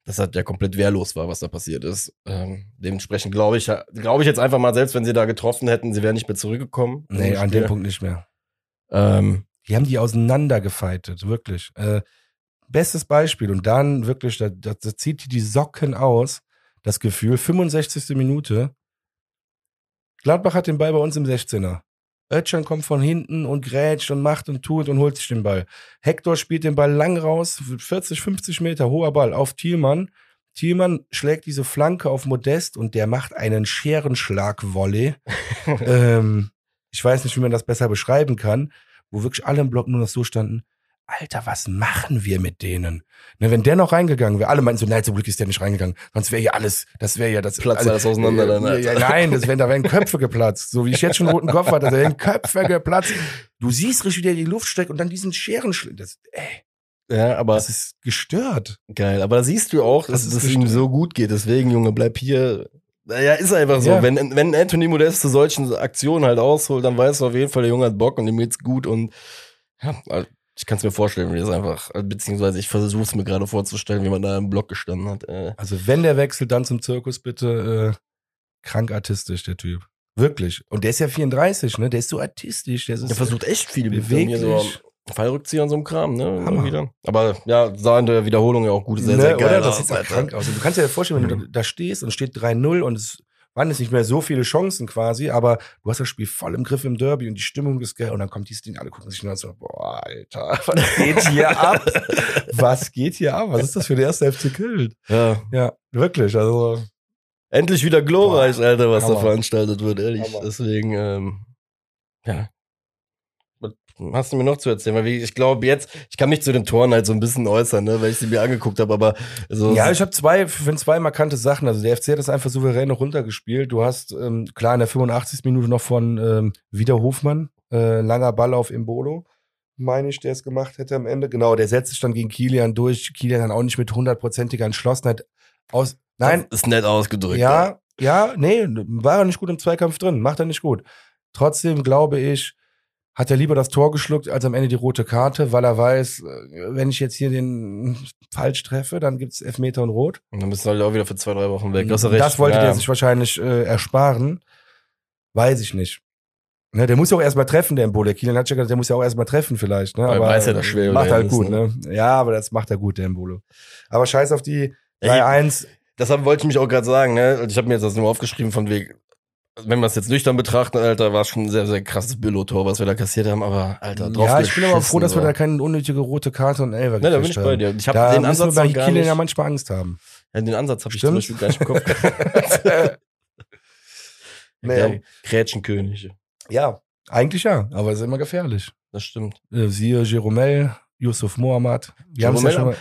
dass das ja komplett wehrlos war, was da passiert ist. Ähm, dementsprechend glaube ich, glaube ich jetzt einfach mal, selbst wenn sie da getroffen hätten, sie wären nicht mehr zurückgekommen. Nee, an dem Punkt nicht mehr. Ähm, Die haben die auseinandergefeitet, wirklich. Äh, bestes Beispiel. Und dann wirklich, da, da, da zieht die die Socken aus, das Gefühl. 65. Minute. Gladbach hat den Ball bei uns im 16er. Özcan kommt von hinten und grätscht und macht und tut und holt sich den Ball. Hector spielt den Ball lang raus, 40, 50 Meter, hoher Ball auf Thielmann. Thielmann schlägt diese Flanke auf Modest und der macht einen Scherenschlag-Volley. ähm, ich weiß nicht, wie man das besser beschreiben kann, wo wirklich alle im Block nur noch so standen. Alter, was machen wir mit denen? Ne, wenn der noch reingegangen wäre, alle meinten so, nein, zum Glück ist der nicht reingegangen. Sonst wäre ja alles, das wäre ja das. Platzt alles auseinander dann, Äh, Alter. ja, nein, das wären, da wären Köpfe geplatzt. So wie ich jetzt schon einen roten Kopf hatte, da wären Köpfe geplatzt. Du siehst richtig, wie der in die Luft steckt und dann diesen Scherenschlag. Das, ey, ja, aber das ist gestört. geil. Aber da siehst du auch, Das dass es ihm so gut geht. Deswegen, Junge, bleib hier. Naja, ist einfach so. Ja. Wenn, wenn Anthony Modest zu solchen Aktionen halt ausholt, dann weißt du auf jeden Fall, der Junge hat Bock und ihm geht's gut und ja, ich kann es mir vorstellen, wie das einfach, beziehungsweise ich versuche es mir gerade vorzustellen, wie man da im Block gestanden hat. Äh, Also wenn der wechselt, dann zum Zirkus bitte äh, krank artistisch, der Typ. Wirklich. Und der ist ja 34, ne? Der ist so artistisch. Der, ist Der versucht echt viel mit beweglich. so Fallrückzieher und so einem Kram, ne? Hammer. wieder. Aber ja, sah in der Wiederholung ja auch gut, sehr, ne, sehr geil oder? Das sieht ja Alter. krank aus. Und du kannst dir ja vorstellen, wenn du Mhm. da, da stehst und steht 3-0 und es waren jetzt nicht mehr so viele Chancen quasi, aber du hast das Spiel voll im Griff im Derby und die Stimmung ist geil und dann kommt dieses Ding, alle gucken sich nur an so, boah, Alter, was geht hier ab? Was geht hier ab? Was ist das für der erste FC Köln? Ja. Ja, wirklich, also Endlich wieder glorreich, Boah, Alter, was da Hammer. veranstaltet wird, ehrlich. Hammer. Deswegen, ähm, ja. Was hast du mir noch zu erzählen? Weil ich glaube jetzt, ich kann mich zu den Toren halt so ein bisschen äußern, ne, weil ich sie mir angeguckt habe, aber so. Ja, ich habe zwei, finde zwei markante Sachen. Also der FC hat das einfach souverän noch runtergespielt. Du hast ähm, klar in der 85. Minute noch von ähm, Wieder Hofmann, äh, langer Ball auf Imbolo, meine ich, der es gemacht hätte am Ende. Genau, der setzt sich dann gegen Kilian durch. Kilian dann auch nicht mit hundertprozentiger Entschlossenheit aus. Nein, Das ist nett ausgedrückt. ja, ja, nee, war er nicht gut im Zweikampf drin, macht er nicht gut. Trotzdem glaube ich, hat er lieber das Tor geschluckt als am Ende die rote Karte, weil er weiß, äh, wenn ich jetzt hier den falsch treffe, dann gibt's Elfmeter und Rot. Und dann bist du halt auch wieder für zwei, drei Wochen weg. Ja recht. Das wollte ja. der sich wahrscheinlich äh, ersparen. Weiß ich nicht. Ne, der muss ja auch erstmal treffen, der Mbole. Kilian hat ja gesagt, der muss ja auch erstmal treffen vielleicht. Ne? Weil er Aber weiß ja, dass schwer Macht halt gut, ne? ne? Ja, aber das macht er gut, der Mbolo. Aber scheiß auf die Ey, 3-1. Deshalb wollte ich mich auch gerade sagen, ne? Ich habe mir jetzt das nur aufgeschrieben von wegen, wenn wir es jetzt nüchtern betrachten, Alter, war schon ein sehr, sehr krasses Billo-Tor, was wir da kassiert haben, aber Alter, drauf Ja, ich bin aber froh, dass wir da keine unnötige rote Karte und Elfer Ne, da bin ich bei haben. dir. Ich habe den Ansatz wir bei gar nicht. ja manchmal Angst haben. Ja, den Ansatz habe ich zum Beispiel gar nicht im Kopf. Nee. Der Grätschenkönig. Ja, eigentlich ja, aber es ist immer gefährlich. Das stimmt. Äh, Siehe Jeromel, Yusuf Mohammad. Es ja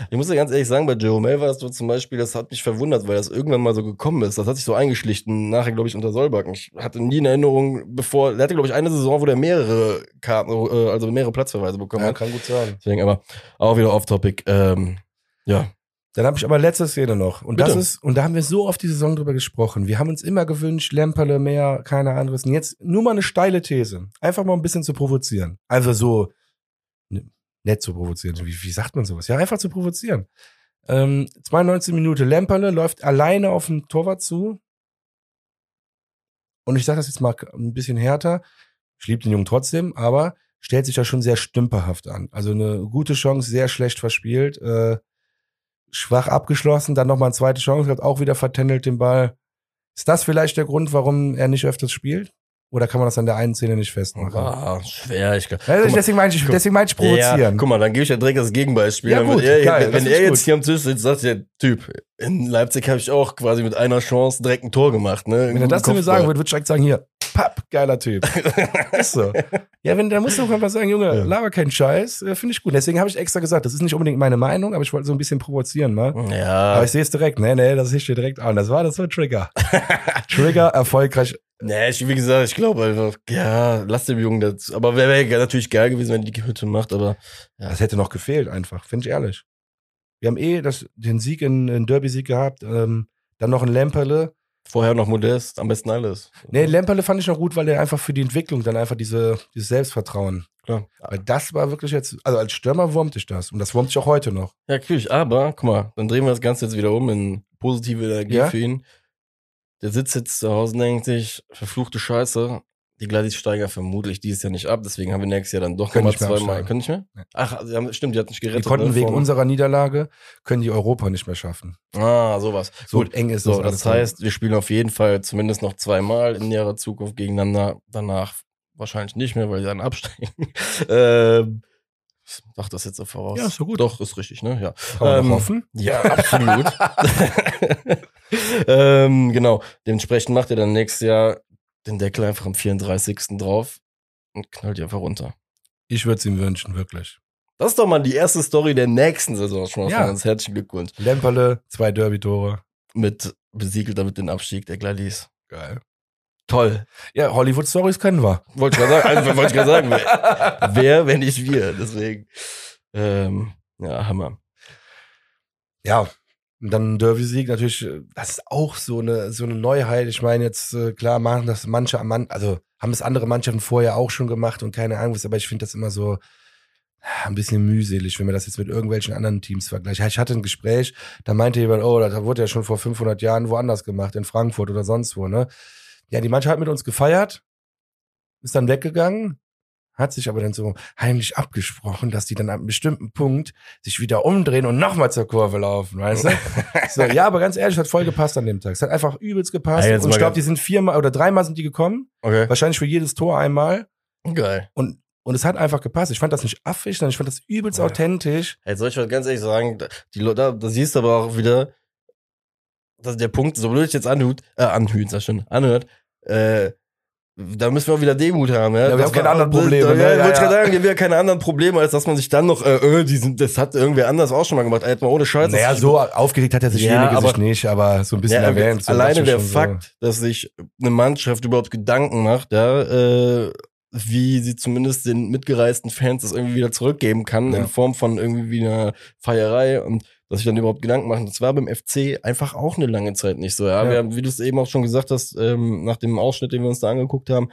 ich muss dir ganz ehrlich sagen, bei Jeromel war das so zum Beispiel, das hat mich verwundert, weil das irgendwann mal so gekommen ist. Das hat sich so eingeschlichen, nachher, glaube ich, unter Solbakken. Ich hatte nie in Erinnerung, bevor, der hatte, glaube ich, eine Saison, wo der mehrere Karten, äh, also mehrere Platzverweise bekommen Ja, hat. kann gut sein. Deswegen, aber auch wieder off-topic. Ähm, ja. Dann habe ich aber letzte Szene noch. Und das Bitte. ist, und da haben wir so oft die Saison drüber gesprochen. Wir haben uns immer gewünscht, Lemperle mehr, keine anderes. Und jetzt nur mal eine steile These. Einfach mal ein bisschen zu provozieren. Einfach so, nett zu provozieren. Wie, wie sagt man sowas? Ja, einfach zu provozieren. Ähm, 92 Minute Lemperle läuft alleine auf den Torwart zu. Und ich sage das jetzt mal ein bisschen härter. Ich liebe den Jungen trotzdem, aber stellt sich da schon sehr stümperhaft an. Also eine gute Chance, sehr schlecht verspielt. Äh, schwach abgeschlossen, dann nochmal eine zweite Chance, hat auch wieder vertändelt den Ball. Ist das vielleicht der Grund, warum er nicht öfters spielt? Oder kann man das an der einen Szene nicht festmachen? Ah, schwer. Ich, Ja, guck mal, deswegen meine ich, deswegen meine ich provozieren. Ja, guck mal, dann gebe ich ja direkt das Gegenbeispiel. Ja, gut, er, geil, wenn er jetzt gut. hier am Tisch sitzt, sagt der Typ, in Leipzig habe ich auch quasi mit einer Chance direkt ein Tor gemacht. Ne? Wenn er das zu mir sagen würde, würde ich direkt sagen, hier, papp, geiler Typ. ist so. Ja, wenn, dann musst du auch einfach sagen, Junge, Ja. laber keinen Scheiß, äh, finde ich gut. Deswegen habe ich extra gesagt, das ist nicht unbedingt meine Meinung, aber ich wollte so ein bisschen provozieren mal. Ja, Aber ich sehe es direkt, nee, nee, das sehe ich dir direkt an. Das war, das war Trigger. Trigger, erfolgreich. Nee, ich, wie gesagt, ich glaube einfach, ja, lass dem Jungen das. Aber wäre wär natürlich geil gewesen, wenn er die Hütte macht, aber Ja. Das hätte noch gefehlt, einfach, finde ich ehrlich. Wir haben eh das, den Sieg in, in Derby-Sieg gehabt, ähm, dann noch ein Lemperle. vorher noch modest, am besten alles. Nee, Lemperle fand ich noch gut, weil der einfach für die Entwicklung dann einfach diese, dieses Selbstvertrauen. Klar. Weil das war wirklich jetzt, also als Stürmer wurmt ich das. Und das wurmt ich auch heute noch. Ja, natürlich, aber guck mal, dann drehen wir das Ganze jetzt wieder um in positive Energie Ja. für ihn. Der sitzt jetzt zu Hause und denkt sich, verfluchte Scheiße, die Gladys steigen vermutlich dieses Jahr nicht ab, deswegen haben wir nächstes Jahr dann doch Können nochmal zweimal. Können nicht mehr? Nee. Ach, sie haben, stimmt, die hatten nicht Die gerettet. konnten ne, wegen vom- unserer Niederlage, können die Europa nicht mehr schaffen. Ah, sowas. So Gut, eng ist So, das. das heißt, wir spielen auf jeden Fall zumindest noch zweimal in näherer Zukunft gegeneinander. Danach wahrscheinlich nicht mehr, weil die dann absteigen. ähm, ich mach das jetzt so voraus. Ja, ist so gut. Doch, ist richtig, ne? Ja. Kann ähm, hoffen. Ja, absolut. ähm, genau. Dementsprechend macht er dann nächstes Jahr den Deckel einfach am 34. drauf und knallt die einfach runter. Ich würde es ihm wünschen, wirklich. Das ist doch mal die erste Story der nächsten Saison schon mal Ja. uns. Herzlichen Glückwunsch. Lemperle, zwei Derby-Tore. Mit besiegelt damit den Abstieg der Gladys. Geil. Toll. Ja, Hollywood-Stories können wir. Wollte ich gerade sagen, also, wollte ich gerade sagen, wer, wer, wenn nicht wir. Deswegen, ähm, ja, Hammer. Ja, und dann Derby-Sieg natürlich, äh, das ist auch so eine, so eine Neuheit. Ich meine, jetzt, äh, klar, machen das manche, Mann, also haben es andere Mannschaften vorher auch schon gemacht und keine Ahnung was, aber ich finde das immer so äh, ein bisschen mühselig, wenn man das jetzt mit irgendwelchen anderen Teams vergleicht. Ich hatte ein Gespräch, da meinte jemand, oh, das wurde ja schon vor 500 Jahren woanders gemacht, in Frankfurt oder sonst wo, ne? Ja, die Mannschaft hat mit uns gefeiert, ist dann weggegangen, hat sich aber dann so heimlich abgesprochen, dass die dann ab einem bestimmten Punkt sich wieder umdrehen und nochmal zur Kurve laufen, weißt du? so, ja, aber ganz ehrlich, hat voll gepasst an dem Tag. Es hat einfach übelst gepasst. Ja, und ich mal glaube, die sind viermal oder dreimal sind die gekommen. Okay. Wahrscheinlich für jedes Tor einmal. Geil. Und, und es hat einfach gepasst. Ich fand das nicht affig, sondern ich fand das übelst Ja. authentisch. Hey, soll ich was ganz ehrlich sagen? Die Leute, da, da siehst du aber auch wieder, dass der Punkt, so blöd ich jetzt anhört, äh, anhört, sag schon, anhört, äh, da müssen wir auch wieder Demut haben, ja. Ja, wir Das haben keine anderen Probleme, ne? ja, Ja, wollte ich ja. gerade sagen, wir haben keine anderen Probleme, als dass man sich dann noch, äh, äh, die sind, das hat irgendwer anders auch schon mal gemacht. Jetzt mal ohne Scheiß. Naja, so aufgeregt hat er sich Ja, aber- sich nicht, aber so ein bisschen Ja, erwähnt. So alleine der schon so. Fakt, dass sich eine Mannschaft überhaupt Gedanken macht, ja, äh, wie sie zumindest den mitgereisten Fans das irgendwie wieder zurückgeben kann, Ja. in Form von irgendwie wie einer Feierei und dass sich dann überhaupt Gedanken machen. Das war beim FC einfach auch eine lange Zeit nicht so. Ja, Ja. Wir haben, wie du es eben auch schon gesagt hast, ähm, nach dem Ausschnitt, den wir uns da angeguckt haben,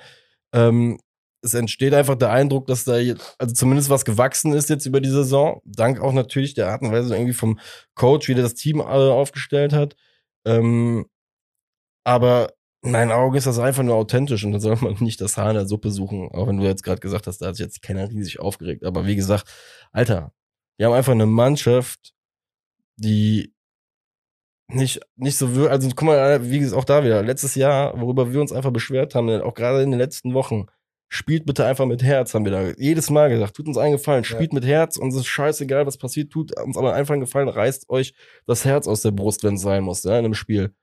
ähm, es entsteht einfach der Eindruck, dass da jetzt, also zumindest was gewachsen ist jetzt über die Saison, dank auch natürlich der Art und Weise irgendwie vom Coach, wie der das Team äh, aufgestellt hat. Ähm, aber in meinen Augen ist das einfach nur authentisch und da soll man nicht das Haar in der Suppe suchen, auch wenn du jetzt gerade gesagt hast, da hat sich jetzt keiner riesig aufgeregt. Aber wie gesagt, Alter, wir haben einfach eine Mannschaft, die nicht, nicht so wir, also guck mal, wie gesagt, auch da wieder, letztes Jahr, worüber wir uns einfach beschwert haben, auch gerade in den letzten Wochen, spielt bitte einfach mit Herz, haben wir da jedes Mal gesagt, tut uns einen Gefallen, spielt mit Herz, uns ist scheißegal, was passiert, tut uns aber einfach einen Gefallen, reißt euch das Herz aus der Brust, wenn es sein muss, ja, in einem Spiel.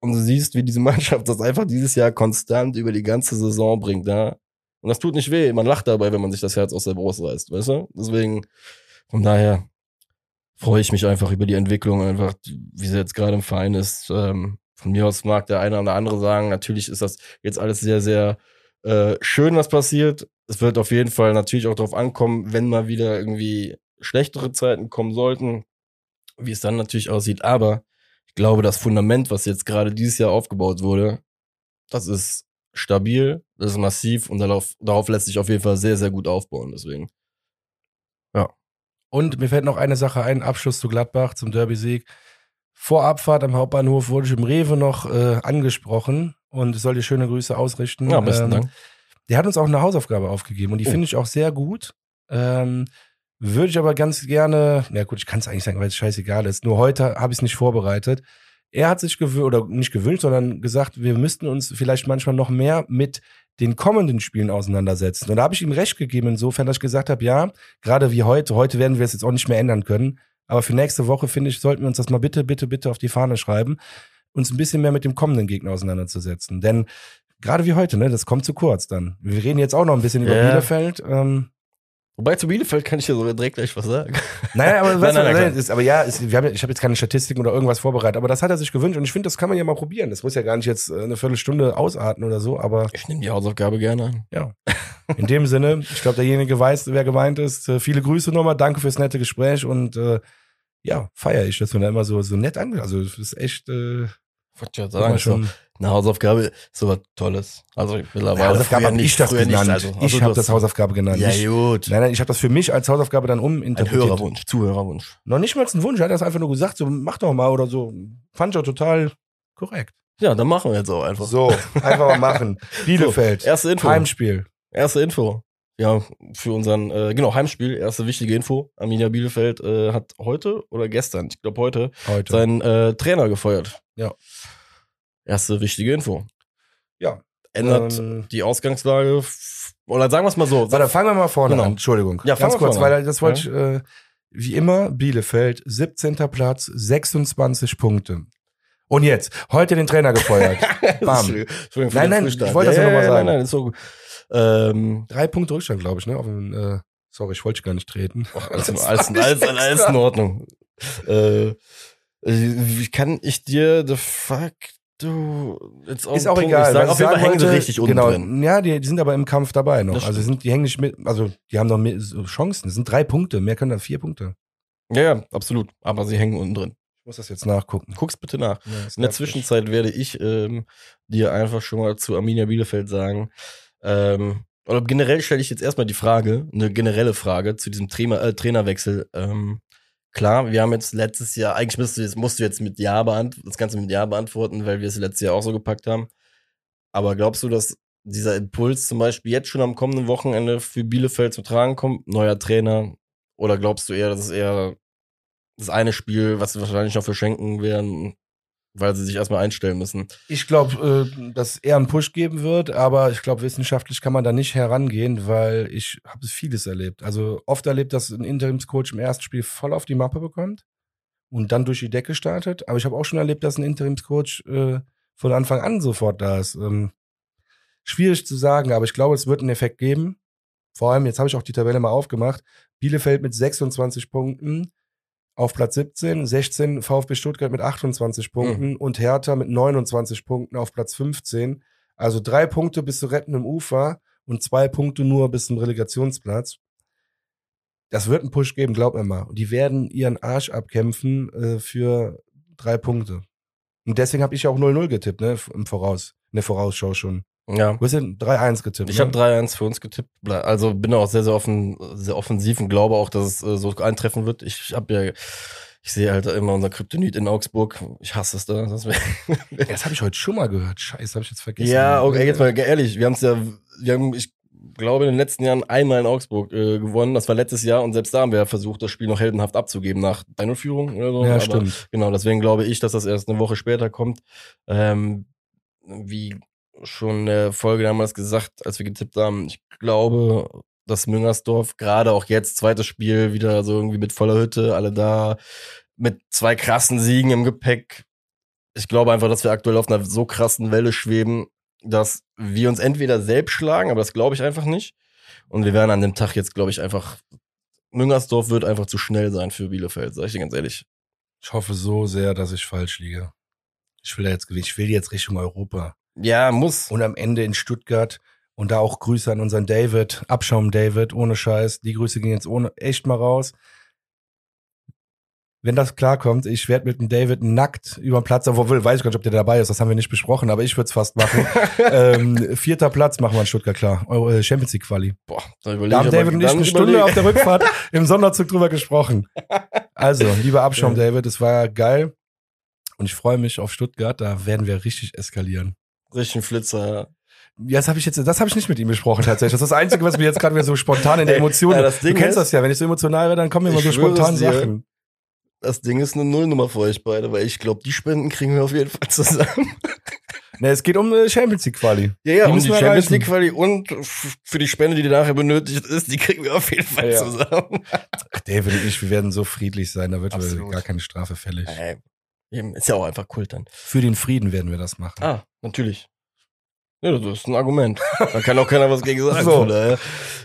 Und du siehst, wie diese Mannschaft das einfach dieses Jahr konstant über die ganze Saison bringt, ja. Und das tut nicht weh, man lacht dabei, wenn man sich das Herz aus der Brust reißt, weißt du? Deswegen, von daher freue ich mich einfach über die Entwicklung, einfach, wie sie jetzt gerade im Verein ist. Ähm, von mir aus mag der eine oder andere sagen, natürlich ist das jetzt alles sehr, sehr äh, schön, was passiert. Es wird auf jeden Fall natürlich auch darauf ankommen, wenn mal wieder irgendwie schlechtere Zeiten kommen sollten, wie es dann natürlich aussieht. Aber ich glaube, das Fundament, was jetzt gerade dieses Jahr aufgebaut wurde, das ist stabil, das ist massiv und darauf, darauf lässt sich auf jeden Fall sehr, sehr gut aufbauen. Deswegen. Und mir fällt noch eine Sache ein, Abschluss zu Gladbach zum Derby-Sieg. Vor Abfahrt am Hauptbahnhof wurde ich im Rewe noch äh, angesprochen und ich soll dir schöne Grüße ausrichten. Ja, besten Ähm, Dank. Der hat uns auch eine Hausaufgabe aufgegeben und die Oh. finde ich auch sehr gut. Ähm, würde ich aber ganz gerne, na gut, ich kann es eigentlich sagen, weil es scheißegal ist. Nur heute habe ich es nicht vorbereitet. Er hat sich gewünscht, oder nicht gewünscht, sondern gesagt, wir müssten uns vielleicht manchmal noch mehr mit den kommenden Spielen auseinandersetzen. Und da habe ich ihm recht gegeben, insofern, dass ich gesagt habe, ja, gerade wie heute, heute werden wir es jetzt auch nicht mehr ändern können. Aber für nächste Woche, finde ich, sollten wir uns das mal bitte, bitte, bitte auf die Fahne schreiben, uns ein bisschen mehr mit dem kommenden Gegner auseinanderzusetzen. Denn gerade wie heute, ne, das kommt zu kurz dann. Wir reden jetzt auch noch ein bisschen über Ja. Bielefeld. Ähm, Wobei zu Bielefeld kann ich ja sogar direkt gleich was sagen. naja, aber, Nein, nein, nein, ist, aber ja, ist, wir haben, ich habe jetzt keine Statistiken oder irgendwas vorbereitet, aber das hat er sich gewünscht und ich finde, das kann man ja mal probieren. Das muss ja gar nicht jetzt äh, eine Viertelstunde ausarten oder so, aber Ich nehme die Hausaufgabe gerne an. ja. In dem Sinne, ich glaube, derjenige weiß, wer gemeint ist. Äh, viele Grüße nochmal, danke fürs nette Gespräch und äh, ja, feiere ich, dass du da immer so, so nett ange... Also, das ist echt äh, Wollte ich ja sagen, schon. schon. Eine Hausaufgabe ist sowas Tolles. Also mittlerweile. Hausaufgabe früher habe ich das genannt. Also, also ich du habe das Hausaufgabe genannt. Ja, gut. nein, nein, ich habe das für mich als Hausaufgabe dann Ein uminterpretiert. Hörerwunsch, Zuhörerwunsch. Noch nicht mal ein Wunsch, er hat das einfach nur gesagt, so mach doch mal oder so. Fand ich auch total korrekt. Ja, dann machen wir jetzt auch einfach. So, einfach mal machen. Bielefeld, Erste Info. Heimspiel. Erste Info. Ja, für unseren, äh, genau, Heimspiel, erste wichtige Info. Arminia Bielefeld äh, hat heute oder gestern, ich glaube heute, Heute. seinen äh, Trainer gefeuert. Ja. Erste wichtige Info. Ja. Ändert Ähm, die Ausgangslage, oder sagen wir es mal so. Warte, fangen wir mal vorne Genau. an. Entschuldigung. Ja, fangen Ganz kurz, weil das wollte ich, äh, wie immer, Bielefeld, 17. Platz, 26 Punkte. Und jetzt, heute den Trainer gefeuert. Bam. Nein, nein, Frühstart. ich wollte das ja noch mal Nein, sagen. nein, ist so gut. Ähm, Drei Punkte Rückstand, glaube ich, ne? Den, äh, sorry, ich wollte gar nicht treten. alles, Das alles, alles, alles extra. in Ordnung. Äh, wie kann ich dir the fuck du jetzt auf Ist auch Punkt egal. sagen? was Auf ich jeden Fall hängen sie richtig unten genau, drin. Ja, die, die sind aber im Kampf dabei noch. Das also sind, die hängen nicht mit, also die haben noch mehr, Chancen. Es sind drei Punkte, mehr können da vier Punkte. Ja, ja, absolut. Aber sie hängen unten drin. Ich muss das jetzt nachgucken. Guck's bitte nach. Ja, das In der. Zwischenzeit werde ich ähm, dir einfach schon mal zu Arminia Bielefeld sagen. Ähm, oder generell stelle ich jetzt erstmal die Frage, eine generelle Frage zu diesem Trainer, äh, Trainerwechsel. Ähm, klar, wir haben jetzt letztes Jahr, eigentlich musst du jetzt, musst du jetzt mit Ja beantworten, das Ganze mit Ja beantworten, weil wir es letztes Jahr auch so gepackt haben. Aber glaubst du, dass dieser Impuls zum Beispiel jetzt schon am kommenden Wochenende für Bielefeld zu tragen kommt? Neuer Trainer? Oder glaubst du eher, dass es eher das eine Spiel, was sie wahrscheinlich noch verschenken werden, weil sie sich erstmal einstellen müssen? Ich glaube, äh, dass eher einen Push geben wird, aber ich glaube, wissenschaftlich kann man da nicht herangehen, weil ich habe vieles erlebt. Also oft erlebt, dass ein Interimscoach im ersten Spiel voll auf die Mappe bekommt und dann durch die Decke startet. Aber ich habe auch schon erlebt, dass ein Interimscoach äh, von Anfang an sofort da ist. Ähm, schwierig zu sagen, aber ich glaube, es wird einen Effekt geben. Vor allem, jetzt habe ich auch die Tabelle mal aufgemacht. Bielefeld mit 26 Punkten auf Platz 17, 16 VfB Stuttgart mit 28 Punkten mhm. und Hertha mit 29 Punkten auf Platz 15. Also drei Punkte bis zu retten im Ufer und zwei Punkte nur bis zum Relegationsplatz. Das wird einen Push geben, glaub mir mal. Und die werden ihren Arsch abkämpfen äh, für drei Punkte. Und deswegen habe ich auch 0-0 getippt, ne, im Voraus, in der Vorausschau schon. Ja. Du hast ja 3-1 getippt. Ich ne? habe 3-1 für uns getippt. Also bin auch sehr, sehr offen, sehr offensiv und glaube auch, dass es äh, so eintreffen wird. Ich habe ja, ich sehe halt immer unser Kryptonit in Augsburg. Ich hasse es da. Das, das habe ich heute schon mal gehört. Scheiße, habe ich jetzt vergessen. Ja, okay, jetzt mal ehrlich, wir haben es ja, wir haben, ich glaube, in den letzten Jahren einmal in Augsburg äh, gewonnen. Das war letztes Jahr und selbst da haben wir versucht, das Spiel noch heldenhaft abzugeben nach 1-0-Führung oder so. Ja, Aber stimmt. Genau, deswegen glaube ich, dass das erst eine Woche später kommt. Ähm, wie schon in der Folge damals gesagt, als wir getippt haben, ich glaube, dass Müngersdorf gerade auch jetzt, zweites Spiel, wieder so irgendwie mit voller Hütte, alle da, mit zwei krassen Siegen im Gepäck. Ich glaube einfach, dass wir aktuell auf einer so krassen Welle schweben, dass wir uns entweder selbst schlagen, aber das glaube ich einfach nicht. Und wir werden an dem Tag jetzt, glaube ich, einfach. Müngersdorf wird einfach zu schnell sein für Bielefeld, sag ich dir ganz ehrlich. Ich hoffe so sehr, dass ich falsch liege. Ich will jetzt. Ich will jetzt Richtung Europa. Ja, muss. Und am Ende in Stuttgart. Und da auch Grüße an unseren David, Abschaum David, ohne Scheiß. Die Grüße gehen jetzt ohne echt mal raus. Wenn das klarkommt, ich werde mit dem David nackt über den Platz, obwohl weiß ich gar nicht, ob der dabei ist, das haben wir nicht besprochen, aber ich würde es fast machen. ähm, vierter Platz machen wir in Stuttgart klar. Eure Champions League Quali. Boah, Da da überlege haben ich David und ich eine Stunde überlege- auf der Rückfahrt im Sonderzug drüber gesprochen. Also, lieber Abschaum, Ja. David, es war geil. Und ich freue mich auf Stuttgart, da werden wir richtig eskalieren. Richtig ein Flitzer. Ja, das habe ich jetzt, das habe ich nicht mit ihm besprochen tatsächlich. Das ist das Einzige, was mir jetzt gerade wieder so spontan in der Emotion. ja, das du kennst ist- das ja, wenn ich so emotional werde, dann kommen immer so spontan dir. Sachen. Das Ding ist eine Nullnummer für euch beide, weil ich glaube, die Spenden kriegen wir auf jeden Fall zusammen. Ne, es geht um äh, Champions League Quali. Ja, ja, Die um die Champions erreichen. League Quali und für die Spende, die nachher benötigt ist, die kriegen wir auf jeden Fall Ja. zusammen. Ach, David und ich, wir werden so friedlich sein, da wird Absolut. gar keine Strafe fällig. Ey, ist ja auch einfach Kult dann. Für den Frieden werden wir das machen. Ah, natürlich. Ja, das ist ein Argument. Da kann auch keiner was gegen sagen. So. von daher.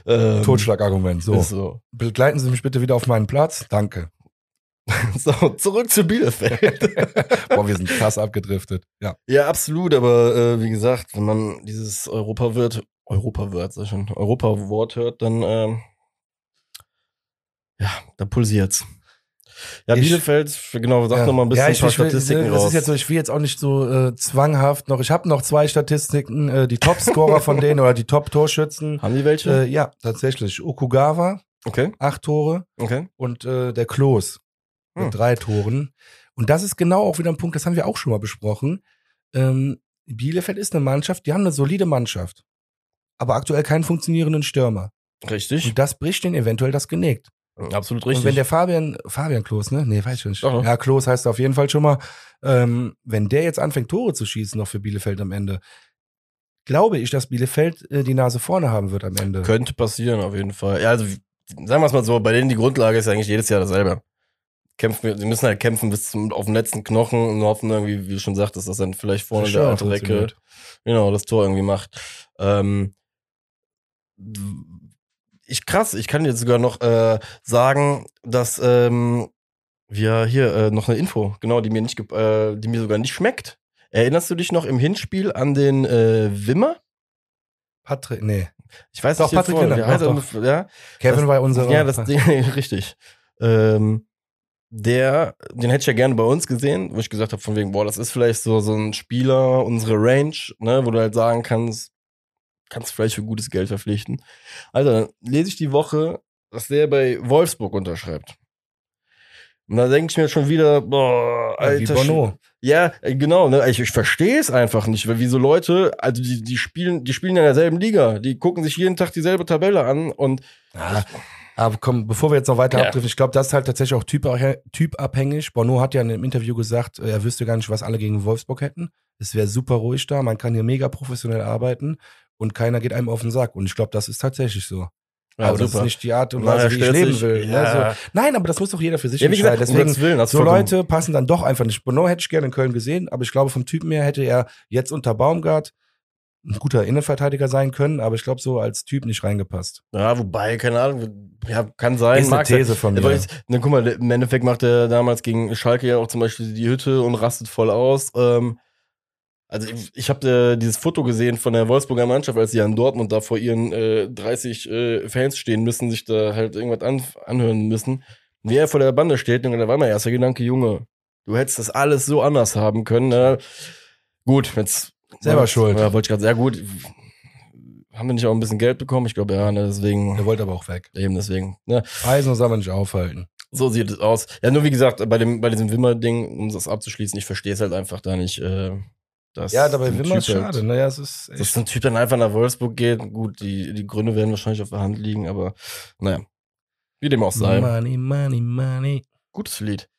Ähm, Totschlagargument. So. So. Begleiten Sie mich bitte wieder auf meinen Platz. Danke. so, zurück zu Bielefeld. Boah, wir sind krass abgedriftet. Ja. ja, absolut, aber äh, wie gesagt, wenn man dieses Europa-Wort, Europa-Wort, sag ich schon, Europa-Wort hört, dann, ähm, ja, da pulsiert's. Ja, Ich- Bielefeld, genau, sag ja. noch mal ein bisschen ja, ich, ein paar ich will, Statistiken das raus. ist jetzt so, ich will jetzt auch nicht so äh, zwanghaft noch. Ich habe noch zwei Statistiken, äh, die Topscorer von denen oder die Top-Torschützen. Haben die welche? Äh, ja, tatsächlich. Okugawa, okay, acht Tore okay. und äh, der Klos mit Hm. drei Toren. Und das ist genau auch wieder ein Punkt, das haben wir auch schon mal besprochen. Ähm, Bielefeld ist eine Mannschaft, die haben eine solide Mannschaft, aber aktuell keinen funktionierenden Stürmer. Richtig. Und das bricht denen eventuell das Genick. Absolut Und richtig. wenn der Fabian, Fabian Klos, ne? Nee, weiß ich nicht. Doch. Ja, Klos heißt auf jeden Fall schon mal, ähm, wenn der jetzt anfängt, Tore zu schießen, noch für Bielefeld am Ende, glaube ich, dass Bielefeld äh, die Nase vorne haben wird am Ende. Könnte passieren, auf jeden Fall. Ja, also, sagen wir es mal so, bei denen die Grundlage ist eigentlich jedes Jahr dasselbe. Kämpfen, sie müssen halt kämpfen bis zum, auf den letzten Knochen und hoffen irgendwie, wie du schon sagtest, dass dann vielleicht vorne der alte Recke, genau, das Tor irgendwie macht. Ähm, ich krass, ich kann jetzt sogar noch äh, sagen, dass ähm, wir hier äh, noch eine Info, genau, die mir nicht, äh, die mir sogar nicht schmeckt. Erinnerst du dich noch im Hinspiel an den äh, Wimmer? Patrick, nee. Ich weiß Doch, nicht, Patrick Wimmer, er? ja, Kevin Das- war unser. ja, das Ding, richtig. Ähm, der, den hätte ich ja gerne bei uns gesehen, wo ich gesagt habe, von wegen, boah, das ist vielleicht so, so ein Spieler, unsere Range, ne, wo du halt sagen kannst, kannst vielleicht für gutes Geld verpflichten. Alter, dann lese ich die Woche, dass der bei Wolfsburg unterschreibt. Und da denke ich mir schon wieder, boah, wie alter. Sch- Ja, äh, genau, ne? Ich, ich verstehe es einfach nicht, weil wie so Leute, also die, die spielen, die spielen in derselben Liga, die gucken sich jeden Tag dieselbe Tabelle an und Ja, aber komm, bevor wir jetzt noch weiter Ja. abdriften, ich glaube, das ist halt tatsächlich auch typabhä- typabhängig. Bono hat ja in einem Interview gesagt, äh, er wüsste gar nicht, was alle gegen Wolfsburg hätten. Es wäre super ruhig da, man kann hier mega professionell arbeiten und keiner geht einem auf den Sack. Und ich glaube, das ist tatsächlich so. ja, aber das ist nicht die Art und Weise, wie ich leben will. Ne? ja. So. Nein, aber das muss doch jeder für sich Ja, gesagt, entscheiden. um Deswegen, Willen, so Leute passen dann doch einfach nicht. Bono hätte ich gerne in Köln gesehen, aber ich glaube, vom Typen her hätte er jetzt unter Baumgart ein guter Innenverteidiger sein können, aber ich glaube, so als Typ nicht reingepasst. Ja, wobei, keine Ahnung, ja, kann sein. Ist eine sein. These von mir. ich, ne, guck mal, im Endeffekt macht er damals gegen Schalke ja auch zum Beispiel die Hütte und rastet voll aus. Ähm, also ich, ich habe äh, dieses Foto gesehen von der Wolfsburger Mannschaft, als sie ja in Dortmund da vor ihren äh, 30 äh, Fans stehen müssen, sich da halt irgendwas an, anhören müssen. Wie er vor der Bande steht, und da war mein erster Gedanke, Junge, du hättest das alles so anders haben können. Ne? Gut, jetzt Selber schuld. Ja, wollte ich gerade sehr gut. Haben wir nicht auch ein bisschen Geld bekommen? Ich glaube ja, ne, deswegen. Er wollte aber auch weg. Eben deswegen. Ne? Eisen soll man nicht aufhalten. So sieht es aus. Ja, nur wie gesagt, bei dem, bei diesem Wimmer-Ding, um das abzuschließen, ich verstehe es halt einfach da nicht. Äh, dass Ja, dabei Wimmer ist Typ schade. Halt, Naja, es ist dass echt. ein Typ dann einfach nach Wolfsburg geht. Gut, die, die Gründe werden wahrscheinlich auf der Hand liegen, aber naja. Wie dem auch sei. Money, money, money. Gutes Lied.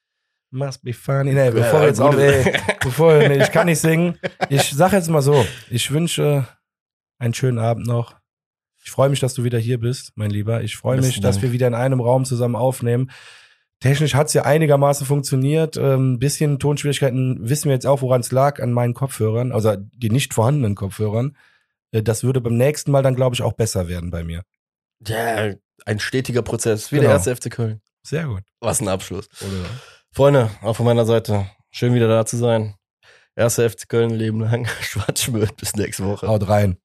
Must be funny. Nee, bevor Ja, jetzt auch, ey, bevor, nee, ich kann nicht singen. Ich sag jetzt mal so, ich wünsche einen schönen Abend noch. Ich freue mich, dass du wieder hier bist, mein Lieber. Ich freue mich, dass wir wieder in einem Raum zusammen aufnehmen. Technisch hat's ja einigermaßen funktioniert. Ein bisschen Tonschwierigkeiten wissen wir jetzt auch, woran es lag, an meinen Kopfhörern, also die nicht vorhandenen Kopfhörern. Äh, Das würde beim nächsten Mal dann, glaube ich, auch besser werden bei mir. Ja, ein stetiger Prozess. Wie Genau. der erste FC Köln. Sehr gut. Was ein Abschluss. Oder? Freunde, auch von meiner Seite. Schön wieder da zu sein. Erster FC Köln, Leben lang. Schwarzschmidt. Bis nächste Woche. Haut rein.